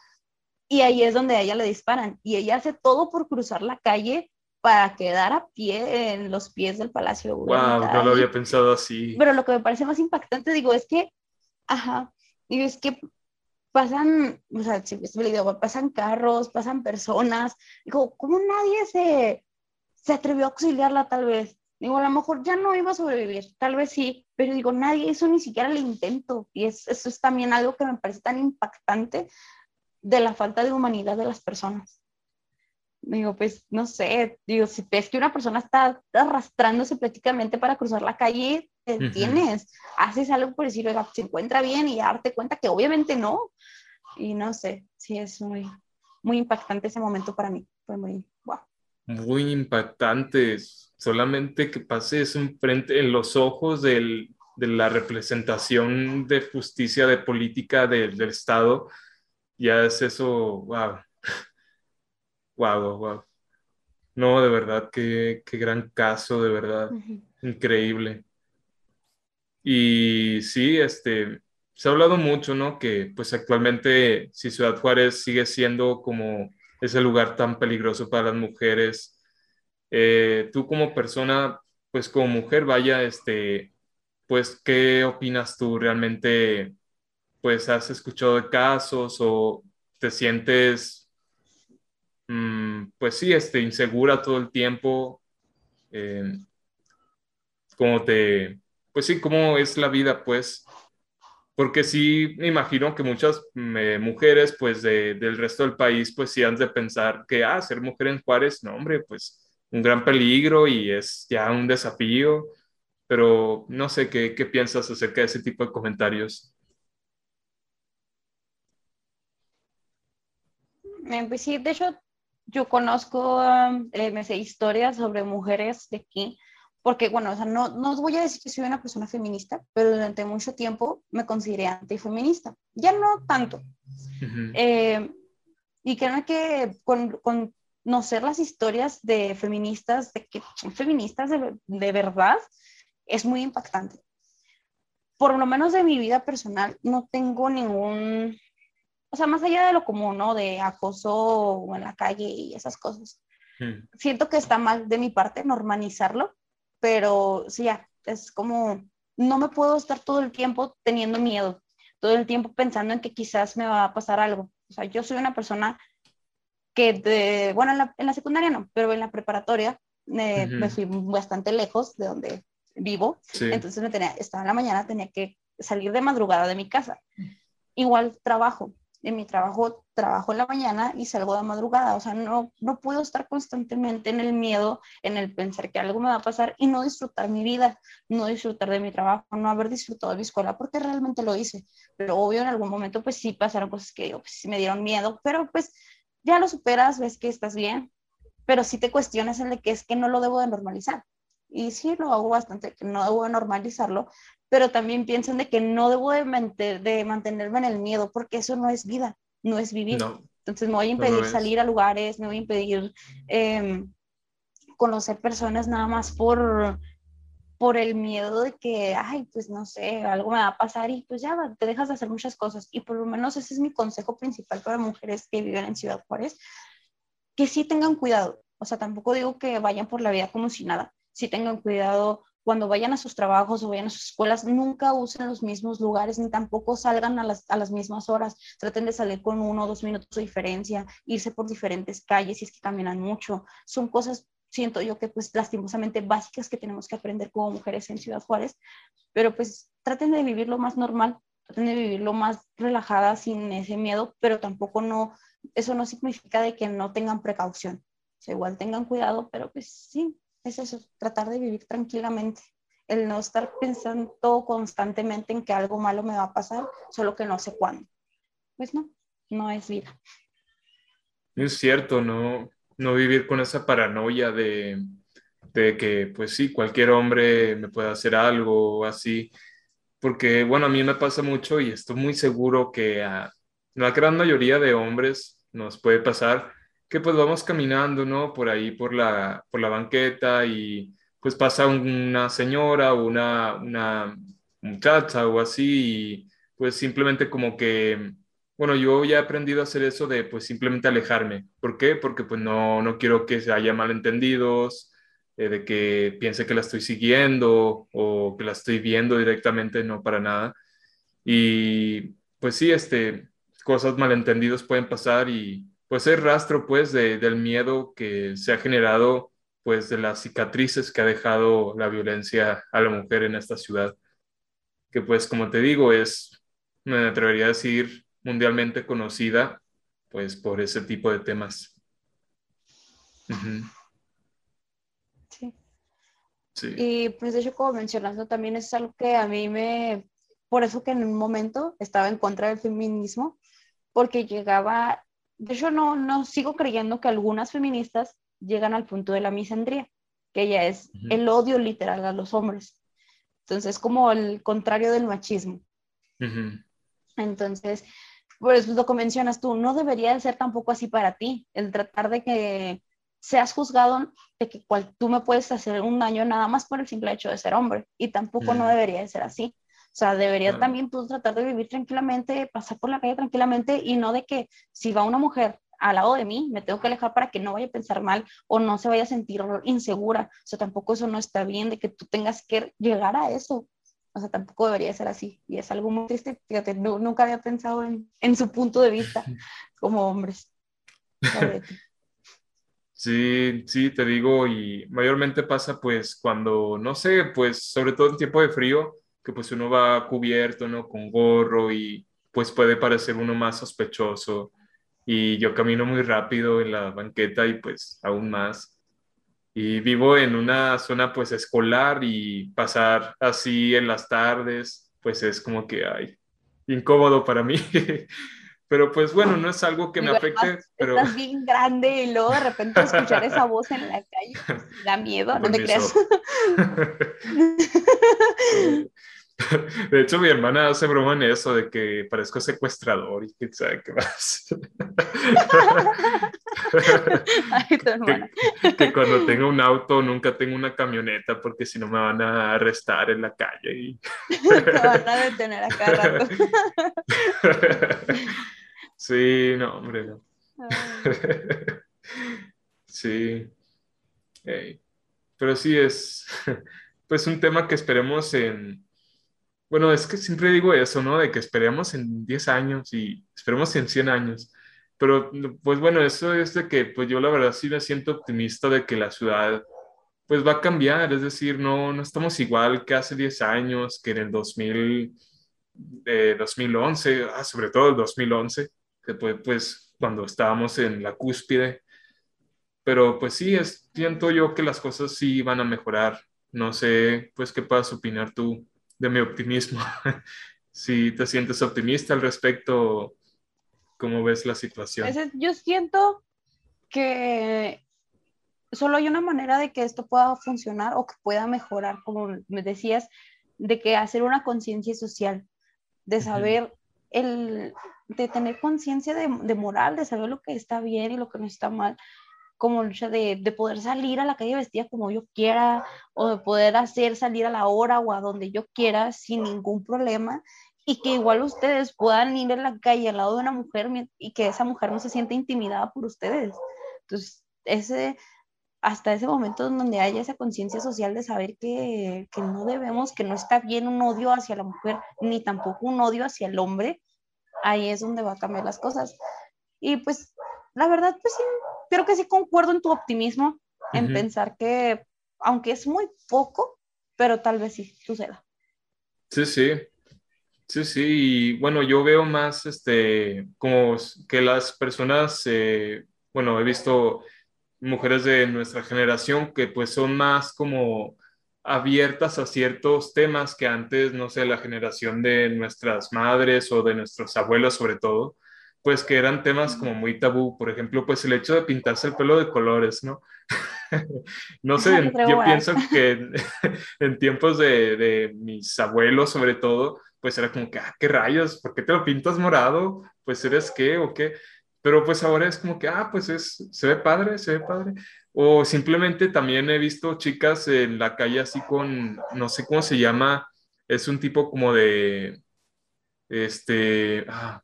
y ahí es donde a ella le disparan, y ella hace todo por cruzar la calle para quedar a pie en los pies del Palacio. Wow, no lo había pensado así. Pero lo que me parece más impactante, digo, es que, ajá, digo, es que pasan, o sea, si el video, pasan carros, pasan personas, digo, ¿cómo nadie se, se atrevió a auxiliarla tal vez? Digo, a lo mejor ya no iba a sobrevivir, tal vez sí, pero digo, nadie hizo ni siquiera el intento. Y es, eso es también algo que me parece tan impactante de la falta de humanidad de las personas. Digo, pues no sé, digo, si ves que una persona está arrastrándose prácticamente para cruzar la calle, te detienes, haces algo por decir, oiga, se encuentra bien y darte cuenta que obviamente no. Y no sé, sí es muy, muy impactante ese momento para mí. Fue muy, wow. Muy impactante solamente que pases frente en los ojos del, de la representación de justicia, de política del Estado, ya es eso, wow. Wow, wow, No, de verdad, qué, qué gran caso, de verdad. Increíble. Y sí, este, se ha hablado mucho, ¿no? Que pues actualmente si Ciudad Juárez sigue siendo como ese lugar tan peligroso para las mujeres, eh, tú como persona, pues como mujer, vaya, este, pues, ¿qué opinas tú realmente? Pues, ¿has escuchado de casos o te sientes, pues sí, este, insegura todo el tiempo? Eh, ¿Cómo te, pues sí, cómo es la vida, pues? Porque sí, me imagino que muchas eh, mujeres, pues, del resto del país, pues sí han de pensar que, ah, ser mujer en Juárez, no, hombre, pues un gran peligro y es ya un desafío, pero no sé qué, qué piensas acerca de ese tipo de comentarios. Eh, pues sí, de hecho, yo conozco, eh, me sé historias sobre mujeres de aquí, porque, bueno, o sea, no, no os voy a decir que soy una persona feminista, pero durante mucho tiempo me consideré antifeminista. Ya no tanto. Eh, y creo que con, con, conocer las historias de feministas, de que son feministas de, de verdad, es muy impactante. Por lo menos de mi vida personal, no tengo ningún, o sea, más allá de lo común, ¿no? De acoso en la calle y esas cosas. Hmm. Siento que está mal de mi parte normalizarlo, pero sí, ya, es como, no me puedo estar todo el tiempo teniendo miedo, todo el tiempo pensando en que quizás me va a pasar algo. O sea, yo soy una persona que, de, bueno, en la, en la, secundaria no, pero en la preparatoria eh, me fui bastante lejos de donde vivo, entonces me tenía, estaba en la mañana, tenía que salir de madrugada de mi casa. Igual trabajo, en mi trabajo trabajo en la mañana y salgo de madrugada, o sea, no, no puedo estar constantemente en el miedo, en el pensar que algo me va a pasar y no disfrutar mi vida, no disfrutar de mi trabajo, no haber disfrutado de mi escuela, porque realmente lo hice, pero obvio en algún momento pues sí pasaron cosas que pues, sí me dieron miedo, pero pues ya lo superas, ves que estás bien, pero sí te cuestionas el de que es que no lo debo de normalizar. Y sí lo hago bastante, que no debo de normalizarlo, pero también pienso en de que no debo de, de, mantenerme en el miedo, porque eso no es vida, no es vivir. Entonces me voy a impedir salir a lugares, me voy a impedir em, conocer personas nada más por, por el miedo de que, ay, pues no sé, algo me va a pasar y pues ya te dejas de hacer muchas cosas. Y por lo menos ese es mi consejo principal para mujeres que viven en Ciudad Juárez, que sí tengan cuidado. O sea, tampoco digo que vayan por la vida como si nada. Sí tengan cuidado cuando vayan a sus trabajos o vayan a sus escuelas, nunca usen los mismos lugares ni tampoco salgan a las, a las mismas horas. Traten de salir con uno o dos minutos de diferencia, irse por diferentes calles si es que caminan mucho. Son cosas siento yo que pues lastimosamente básicas que tenemos que aprender como mujeres en Ciudad Juárez, pero pues traten de vivir lo más normal, traten de vivir lo más relajada sin ese miedo, pero tampoco no, eso no significa de que no tengan precaución, o sea, igual tengan cuidado, pero pues sí, es eso, tratar de vivir tranquilamente, el no estar pensando constantemente en que algo malo me va a pasar, solo que no sé cuándo. Pues no, no es vida. Es cierto, no, no vivir con esa paranoia de, que, pues sí, cualquier hombre me puede hacer algo así, porque, bueno, a mí me pasa mucho y estoy muy seguro que a la gran mayoría de hombres nos puede pasar que pues vamos caminando, ¿no? Por ahí, por la, por la banqueta y pues pasa una señora o una, una muchacha o así y pues simplemente como que bueno, yo ya he aprendido a hacer eso de pues simplemente alejarme. ¿Por qué? Porque pues no, no quiero que se haya malentendidos, eh, de que piense que la estoy siguiendo o que la estoy viendo directamente, no para nada. Y pues sí, este, cosas malentendidos pueden pasar y pues es rastro pues de, del miedo que se ha generado pues de las cicatrices que ha dejado la violencia a la mujer en esta ciudad, que pues como te digo es, me atrevería a decir, mundialmente conocida pues por ese tipo de temas. Sí. Sí. Y pues de hecho, como mencionando, también es algo que a mí me, por eso que en un momento estaba en contra del feminismo, porque llegaba, de hecho no, no sigo creyendo que algunas feministas llegan al punto de la misandría, que ya es el odio literal a los hombres. Entonces, como el contrario del machismo. Entonces, pues lo que mencionas tú, no debería ser tampoco así para ti, el tratar de que seas juzgado de que cual, tú me puedes hacer un daño nada más por el simple hecho de ser hombre, y tampoco no debería de ser así. O sea, debería también tú tratar de vivir tranquilamente, pasar por la calle tranquilamente y no de que si va una mujer al lado de mí, me tengo que alejar para que no vaya a pensar mal o no se vaya a sentir insegura. O sea, tampoco eso no está bien de que tú tengas que llegar a eso. O sea, tampoco debería ser así. Y es algo muy triste. Fíjate, nunca había pensado en, en, su punto de vista <laughs> como hombres. Sí, sí, te digo, y mayormente pasa pues cuando, no sé, pues sobre todo en tiempo de frío, que pues uno va cubierto, ¿no? Con gorro y pues puede parecer uno más sospechoso y yo camino muy rápido en la banqueta y pues aún más. Y vivo en una zona pues escolar y pasar así en las tardes pues es como que, ay, incómodo para mí. <laughs> pero pues bueno, no es algo que me afecte. pero... Estás bien grande y luego de repente escuchar esa voz en la calle da miedo, no te creas. <laughs> <laughs> <laughs> De hecho, mi hermana hace broma en eso, de que parezco secuestrador y quién sabe qué más. <laughs> que, cuando tenga un auto nunca tengo una camioneta porque si no me van a arrestar en la calle. Y... <laughs> Te van a detener a cada rato. sí, no, hombre, no. sí. Pero sí es, pues un tema que esperemos en bueno, es que siempre digo eso, ¿no? De que esperemos en 10 años y esperemos en 100 años. Pero, pues bueno, eso es de que, pues yo la verdad sí me siento optimista de que la ciudad, pues va a cambiar. Es decir, no, no estamos igual que hace 10 años, que en el 2000, eh, 2011, ah, sobre todo el 2011, que fue pues cuando estábamos en la cúspide. Pero pues sí, es, siento yo que las cosas sí van a mejorar. No sé, pues, ¿qué puedas opinar tú? De mi optimismo. <laughs> si te sientes optimista al respecto, ¿cómo ves la situación? Yo siento que solo hay una manera de que esto pueda funcionar o que pueda mejorar, como me decías, de que hacer una conciencia social, de saber el, de tener conciencia de, de, moral, de saber lo que está bien y lo que no está mal, como lucha de, de, poder salir a la calle vestida como yo quiera o de poder hacer salir a la hora o a donde yo quiera sin ningún problema y que igual ustedes puedan ir en la calle al lado de una mujer y que esa mujer no se sienta intimidada por ustedes. Entonces, ese, hasta ese momento donde haya esa conciencia social de saber que, que no debemos, que no está bien un odio hacia la mujer, ni tampoco un odio hacia el hombre, ahí es donde va a cambiar las cosas. Y pues, la verdad, pues sí, creo que sí concuerdo en tu optimismo, en pensar que, aunque es muy poco, pero tal vez sí suceda. Sí, sí. Sí, sí, y bueno, yo veo más este, como que las personas, eh, bueno, he visto mujeres de nuestra generación que pues son más como abiertas a ciertos temas que antes, no sé, la generación de nuestras madres o de nuestros abuelos sobre todo, pues que eran temas como muy tabú, por ejemplo, pues el hecho de pintarse el pelo de colores, ¿no? <laughs> no sé, yo pienso que <laughs> en, tiempos de, de, mis abuelos sobre todo, pues era como que, ah, qué rayos, ¿por qué te lo pintas morado? Pues eres qué o qué. Pero pues ahora es como que, ah, pues es, se ve padre, se ve padre. O simplemente también he visto chicas en la calle así con, no sé cómo se llama, es un tipo como de, este, ah,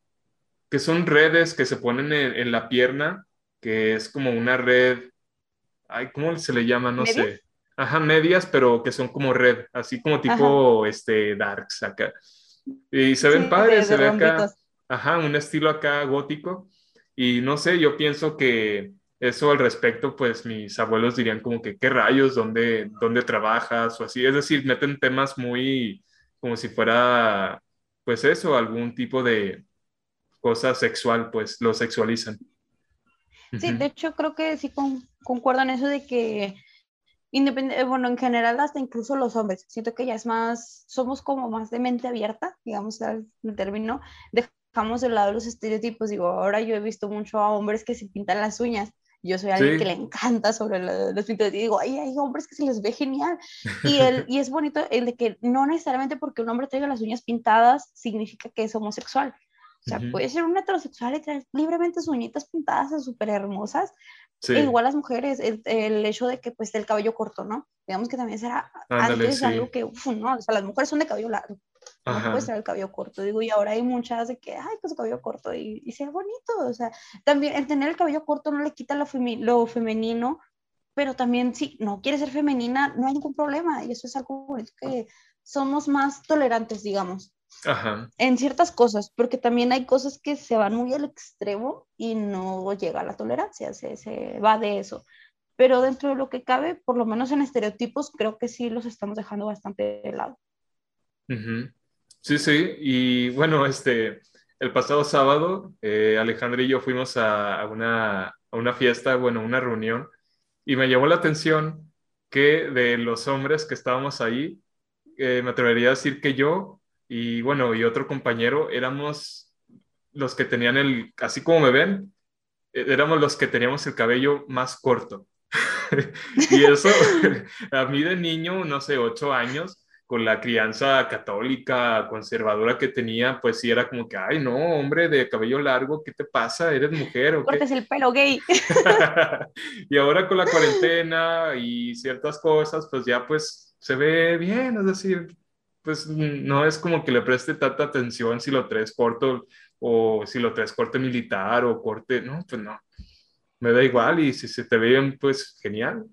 que son redes que se ponen en, la pierna, que es como una red, ay, ¿cómo se le llama? No sé. Ajá, medias, pero que son como red, así como tipo este darks acá. Y se ven padres, se ve acá, ajá, un estilo acá gótico. Y no sé, yo pienso que eso al respecto, pues mis abuelos dirían como que, ¿qué rayos? ¿Dónde, dónde trabajas? O así. Es decir, meten temas muy como si fuera, pues eso, algún tipo de cosa sexual, pues lo sexualizan. Sí, de hecho creo que sí concuerdo en eso de que independiente, bueno, en general hasta incluso los hombres, siento que ya es más, somos como más de mente abierta, digamos el término, dejamos de lado los estereotipos, digo, ahora yo he visto mucho a hombres que se pintan las uñas, yo soy alguien que le encanta sobre los pintos y digo, ay, hay hombres que se les ve genial. <laughs> Y, el, y es bonito el de que no necesariamente porque un hombre traiga las uñas pintadas significa que es homosexual. O sea, puede ser un heterosexual y traer libremente sus uñitas pintadas súper hermosas. igual las mujeres, el, el, hecho de que pues el cabello corto, ¿no? Digamos que también será antes algo que, uf, no, o sea, las mujeres son de cabello largo. No puede ser el cabello corto, digo, y ahora hay muchas de que, ay, pues cabello corto y, y es bonito, o sea, también el tener el cabello corto no le quita lo, lo femenino, pero también si no quieres ser femenina, no hay ningún problema, y eso es algo que somos más tolerantes, digamos. En ciertas cosas, porque también hay cosas que se van muy al extremo y no llega a la tolerancia, se, se va de eso. Pero dentro de lo que cabe, por lo menos en estereotipos, creo que sí los estamos dejando bastante de lado. Sí, sí, y bueno, este, el pasado sábado, eh, Alejandra y yo fuimos a, una, a una fiesta, bueno, una reunión, y me llamó la atención que de los hombres que estábamos ahí, eh, me atrevería a decir que yo y bueno, y otro compañero éramos los que tenían el, así como me ven, eh, éramos los que teníamos el cabello más corto. <laughs> y eso, <laughs> a mí de niño, no sé, ocho años, con la crianza católica, conservadora que tenía, pues sí era como que, ay, no, hombre de cabello largo, ¿qué te pasa? ¿Eres mujer o Cortes el pelo gay. <laughs> y ahora con la cuarentena y ciertas cosas, pues ya pues se ve bien, es decir, pues no es como que le preste tanta atención si lo traes corto o si lo traes corte militar o corte, no, pues no, me da igual y si se te ve pues genial.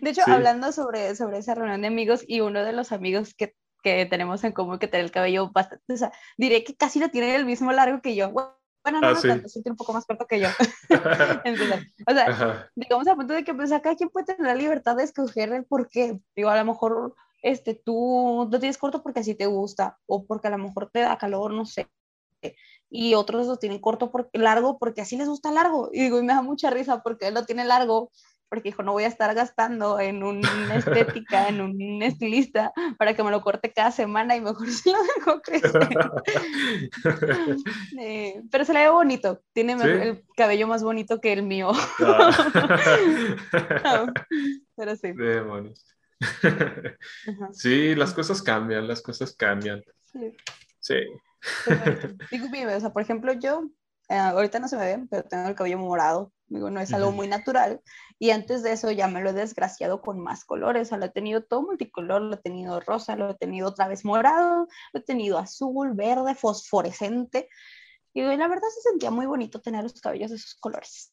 De hecho, hablando sobre, sobre esa reunión de amigos y uno de los amigos que, que tenemos en común que tiene el cabello bastante, o sea, diré que casi lo tiene el mismo largo que yo. Bueno, no, ah, no tanto, un poco más corto que yo. <laughs> <laughs> o sea, digamos a punto de que pues acá quien puede tener la libertad de escoger el por qué. Digo, a lo mejor este, tú lo tienes corto porque así te gusta o porque a lo mejor te da calor, no sé. Y otros lo tienen corto porque largo porque así les gusta largo. Y digo, y me da mucha risa porque él lo tiene largo porque dijo, no voy a estar gastando en una <laughs> estética, en un estilista para que me lo corte cada semana y mejor <laughs> se lo dejo crecer. Eh, <laughs> pero se le ve bonito, tiene el cabello más bonito que el mío. Ah. pero sí. Sí, las cosas cambian, las cosas cambian. Sí. sí. Digo, o sea, por ejemplo, yo, eh, ahorita no se me ve, pero tengo el cabello morado. Digo, no es algo muy natural. Y antes de eso ya me lo he desgraciado con más colores. O sea, lo he tenido todo multicolor, lo he tenido rosa, lo he tenido otra vez morado, lo he tenido azul, verde, fosforescente. Y la verdad se sentía muy bonito tener los cabellos de esos colores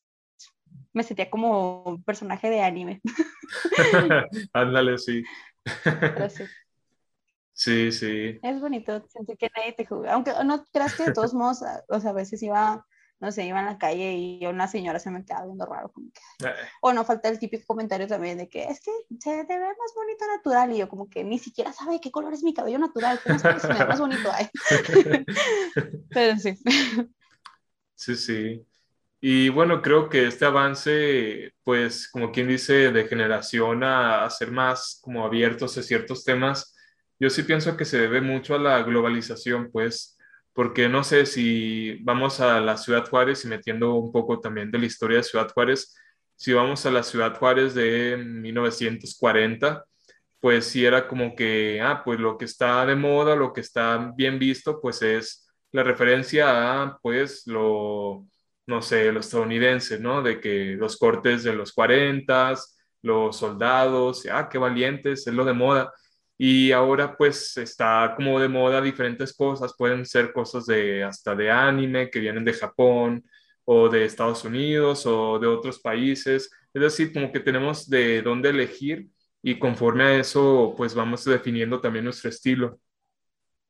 me sentía como un personaje de anime. <laughs> Ándale, sí. sí. Sí, Es bonito, sentí que nadie te jugaba. Aunque no creas que de todos modos, o sea, a veces iba, no sé, iba en la calle y una señora se me quedaba viendo raro. Como que... Eh. O no falta el típico comentario también de que es que se te ve más bonito natural. Y yo, como que ni siquiera sabe qué color es mi cabello natural. ¿Cómo sabes si me ve más bonito? <laughs> Pero sí. Sí, sí. Y bueno, creo que este avance, pues como quien dice, de generación a, ser más como abiertos a ciertos temas, yo sí pienso que se debe mucho a la globalización, pues, porque no sé si vamos a la Ciudad Juárez y metiendo un poco también de la historia de Ciudad Juárez, si vamos a la Ciudad Juárez de 1940, pues sí era como que, ah, pues lo que está de moda, lo que está bien visto, pues es la referencia a, pues, lo no sé, los estadounidenses, ¿no? De que los cortes de los 40, los soldados, ah, qué valientes, es lo de moda. Y ahora pues está como de moda diferentes cosas, pueden ser cosas de hasta de anime que vienen de Japón o de Estados Unidos o de otros países. Es decir, como que tenemos de dónde elegir y conforme a eso pues vamos definiendo también nuestro estilo.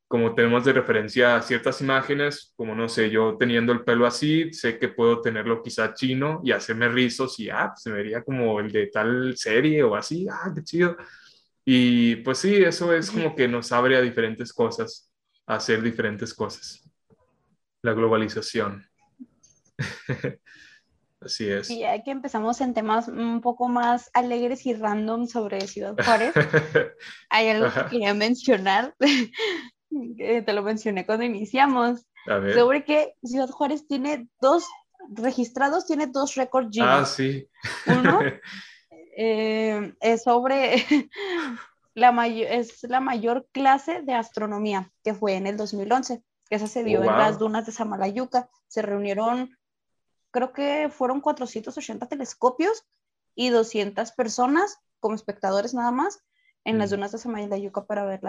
Como tenemos de referencia ciertas imágenes, como no sé, yo teniendo el pelo así, sé que puedo tenerlo quizá chino y hacerme rizos y ah, pues, se vería como el de tal serie o así, ah, qué chido. Y pues sí, eso es como que nos abre a diferentes cosas, a hacer diferentes cosas. La globalización. <laughs> Así es. Y ya que empezamos en temas un poco más alegres y random sobre Ciudad Juárez, <laughs> hay algo que quería mencionar, <laughs> que te lo mencioné cuando iniciamos, sobre que Ciudad Juárez tiene dos registrados, tiene dos récords Ah, sí. Uno <laughs> Eh, es sobre <laughs> la mayor, es la mayor clase de astronomía que fue en el 2011, que esa se dio en las dunas de Samalayuca. Se reunieron, creo que fueron 480 telescopios y 200 personas como espectadores nada más en las mm. dunas de Samalayuca para ver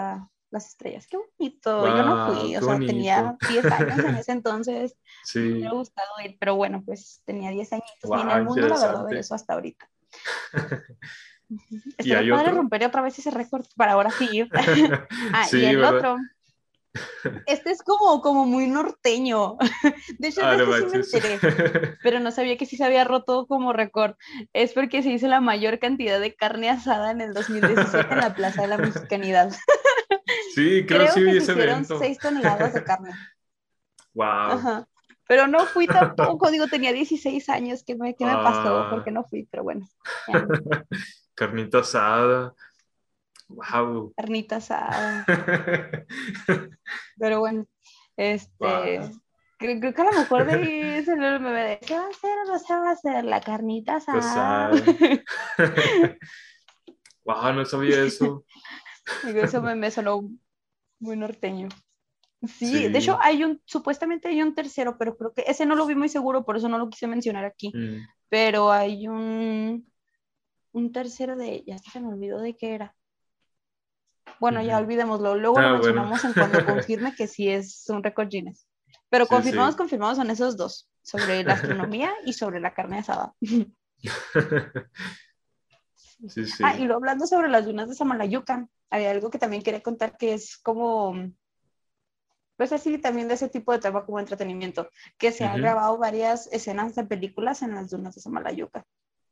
las estrellas. Qué bonito. Yo no fui, o sea, tenía 10 años en <laughs> ese entonces. Sí. Me ha gustado ir, pero bueno, pues tenía 10 años y en el mundo, la verdad, de eso hasta ahorita. <laughs> y hay otro. romper otra vez ese récord para ahora sí <laughs> ah, y el otro. Este es como, como muy norteño. De hecho, este sí me enteré, pero no sabía que sí se había roto como récord. Es porque se hizo la mayor cantidad de carne asada en el 2017 en la Plaza de la Mexicanidad. Sí, creo, que sí vi ese hicieron 6 toneladas de carne. <laughs> Wow. Ajá. Pero no fui tampoco, <laughs> digo, tenía 16 años, ¿qué me, qué me pasó? Ah. Porque no fui, pero bueno. <laughs> Carnita asada. Wow. Carnita asada. pero bueno, este, creo, que a lo mejor de ese me bebé, ¿qué va a hacer o no se va a hacer? La carnita asada. wow, no sabía eso. Eso me, me sonó muy norteño. Sí, de hecho hay un, supuestamente hay un tercero, pero creo que ese no lo vi muy seguro, por eso no lo quise mencionar aquí. Mm. Pero hay un, un tercero de, ya se me olvidó de qué era. Bueno, ya olvidémoslo, luego lo ah, mencionamos en cuando <laughs> confirme que sí es un récord Guinness. Pero confirmamos, confirmamos son esos dos, sobre la <laughs> astronomía y sobre la carne asada. <laughs> ah, y luego hablando sobre las dunas de Samalayuca, hay algo que también quería contar que es como pues así también de ese tipo de tema como entretenimiento, que se han grabado varias escenas de películas en las dunas de Samalayuca.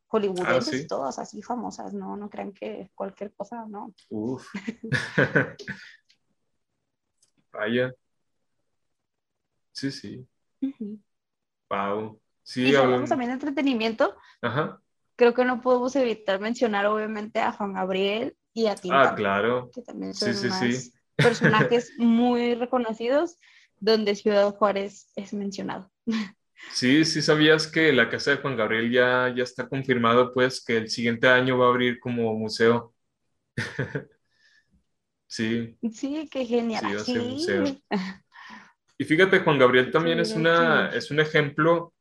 Hollywoodenses, ah, todas así famosas, ¿no? No crean que cualquier cosa, ¿no? Uf. <laughs> Vaya. Sí, sí. Wow. Sí, y hablamos también de entretenimiento. Ajá. Creo que no podemos evitar mencionar obviamente a Juan Gabriel y a Tinta. Ah, claro. Que también son sí, sí, sí personajes <laughs> muy reconocidos donde Ciudad Juárez es mencionado. Sí, sí sabías que la casa de Juan Gabriel ya, ya está confirmado, pues que el siguiente año va a abrir como museo. <laughs> sí. Sí, qué genial. Sí, museo. <laughs> Y fíjate, Juan Gabriel también es, una, es un ejemplo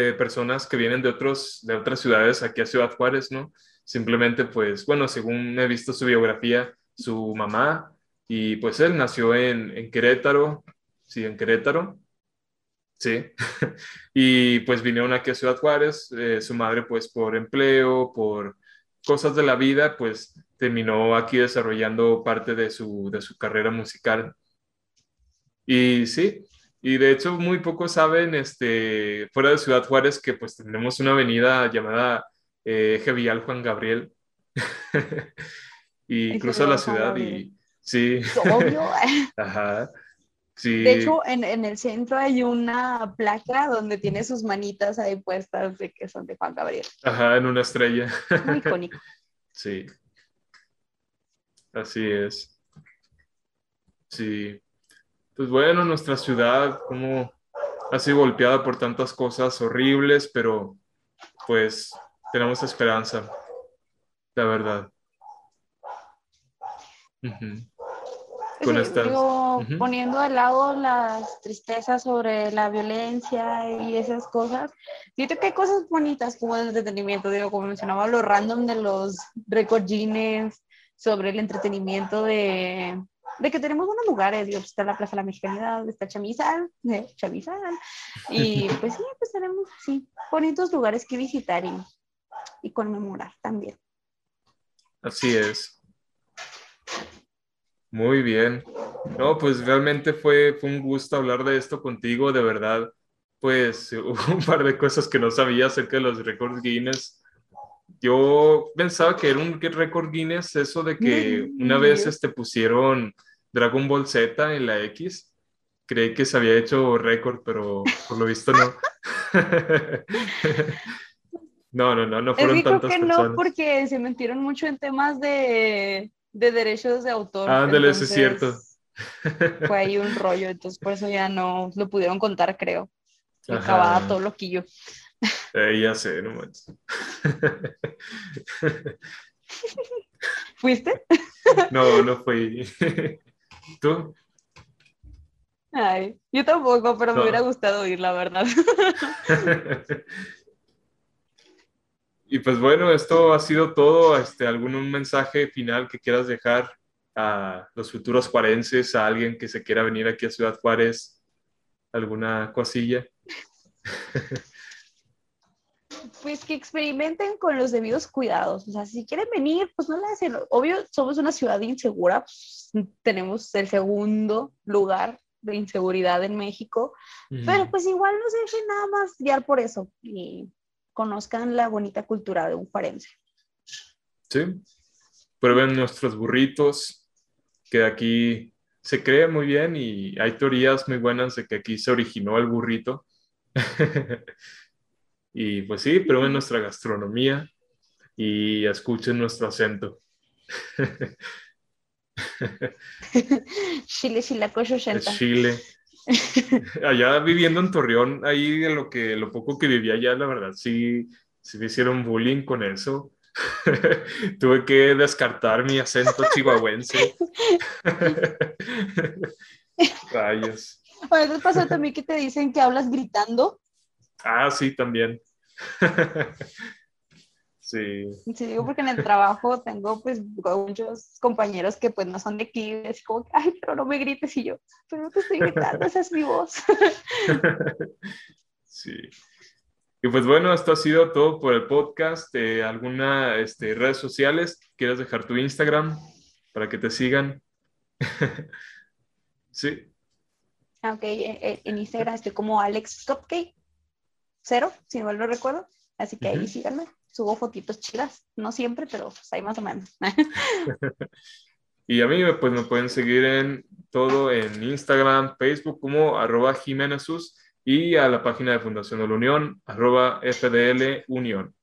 de personas que vienen de, otros, de otras ciudades aquí a Ciudad Juárez, ¿no? Simplemente, pues, bueno, según he visto su biografía, su mamá y pues él nació en, en Querétaro, sí, en Querétaro, sí. <laughs> y pues vinieron aquí a Ciudad Juárez, eh, su madre pues por empleo, por cosas de la vida, pues terminó aquí desarrollando parte de su, de su carrera musical. Y sí, y de hecho muy pocos saben, este, fuera de Ciudad Juárez, que pues tenemos una avenida llamada eh, Juan Gabriel. <laughs> y cruza la ciudad y Sí. Obvio. <laughs> Ajá. Sí. De hecho, en, en, el centro hay una placa donde tiene sus manitas ahí puestas de que son de Juan Gabriel. Ajá, en una estrella. Muy <laughs> icónico. Sí. Así es. Sí. Pues bueno, nuestra ciudad, como ha sido golpeada por tantas cosas horribles, pero pues tenemos esperanza, la verdad. poniendo de lado las tristezas sobre la violencia y esas cosas, siento que hay cosas bonitas como el entretenimiento, digo, como mencionaba, lo random de los record sobre el entretenimiento de, de que tenemos buenos lugares, digo, está la Plaza de la Mexicanidad, está Chamizal, eh, Chamizal, y <laughs> pues sí, pues tenemos, sí, bonitos lugares que visitar y, y conmemorar también. Así es. Muy bien. No, pues realmente fue, fue un gusto hablar de esto contigo, de verdad. Pues hubo <laughs> un par de cosas que no sabía acerca de los récords Guinness. Yo pensaba que era un récord Guinness eso de que una vez este, pusieron Dragon Ball Z en la X. Creí que se había hecho récord, pero por lo visto no. <laughs> no, no, no, no fueron tantas que no, porque se metieron mucho en temas de, de derechos de autor. Ándale, eso es cierto. Fue ahí un <laughs> rollo, entonces por eso ya no lo pudieron contar, creo. Acababa todo loquillo. Eh, ya sé, no manches. <laughs> ¿Fuiste? No, no fui. <laughs> ¿Tú? Ay, yo tampoco, pero me hubiera gustado ir, la verdad. <laughs> y pues bueno, esto ha sido todo. Este, ¿Algún mensaje final que quieras dejar a los futuros juarenses, a alguien que se quiera venir aquí a Ciudad Juárez? ¿Alguna cosilla? Pues que experimenten con los debidos cuidados. O sea, si quieren venir, pues no la hacen. Obvio, somos una ciudad insegura. Pues, <laughs> tenemos el segundo lugar de inseguridad en México. Pero pues igual no se dejen nada más guiar por eso y conozcan la bonita cultura de un juarense. Sí. Prueben nuestros burritos, que aquí se cree muy bien y hay teorías muy buenas de que aquí se originó el burrito. <laughs> y pues sí, prueben nuestra gastronomía y escuchen nuestro acento. <laughs> Chile, Chilacoyo, Chile. <laughs> Allá viviendo en Torreón, ahí de lo que lo poco que vivía allá, la verdad, sí, sí me hicieron bullying con eso. <laughs> Tuve que descartar mi acento chihuahuense. Rayos. A veces pasa también que te dicen que hablas gritando. Ah, sí, también. <laughs> sí. Sí, digo porque en el trabajo tengo pues muchos compañeros que pues no son de aquí, es como, ay, pero no me grites y yo, pero no te estoy gritando, esa es mi voz. <laughs> sí. Y pues bueno, esto ha sido todo por el podcast. Eh, ¿Alguna este, redes sociales? ¿Quieres dejar tu Instagram para que te sigan? <laughs> sí. Ok, eh, eh, en Instagram estoy como Alex cero, si no lo recuerdo. Así que ahí síganme. Subo fotitos chidas, no siempre, pero pues ahí más o menos. <laughs> y a mí pues me pueden seguir en todo en Instagram, Facebook como arroba Jimenesus y a la página de Fundación de la Unión, arroba FDL Unión.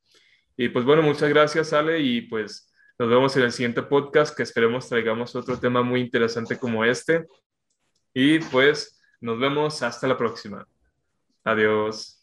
Y pues bueno, muchas gracias Ale y pues nos vemos en el siguiente podcast que esperemos traigamos otro tema muy interesante como este. Y pues nos vemos hasta la próxima. Adiós.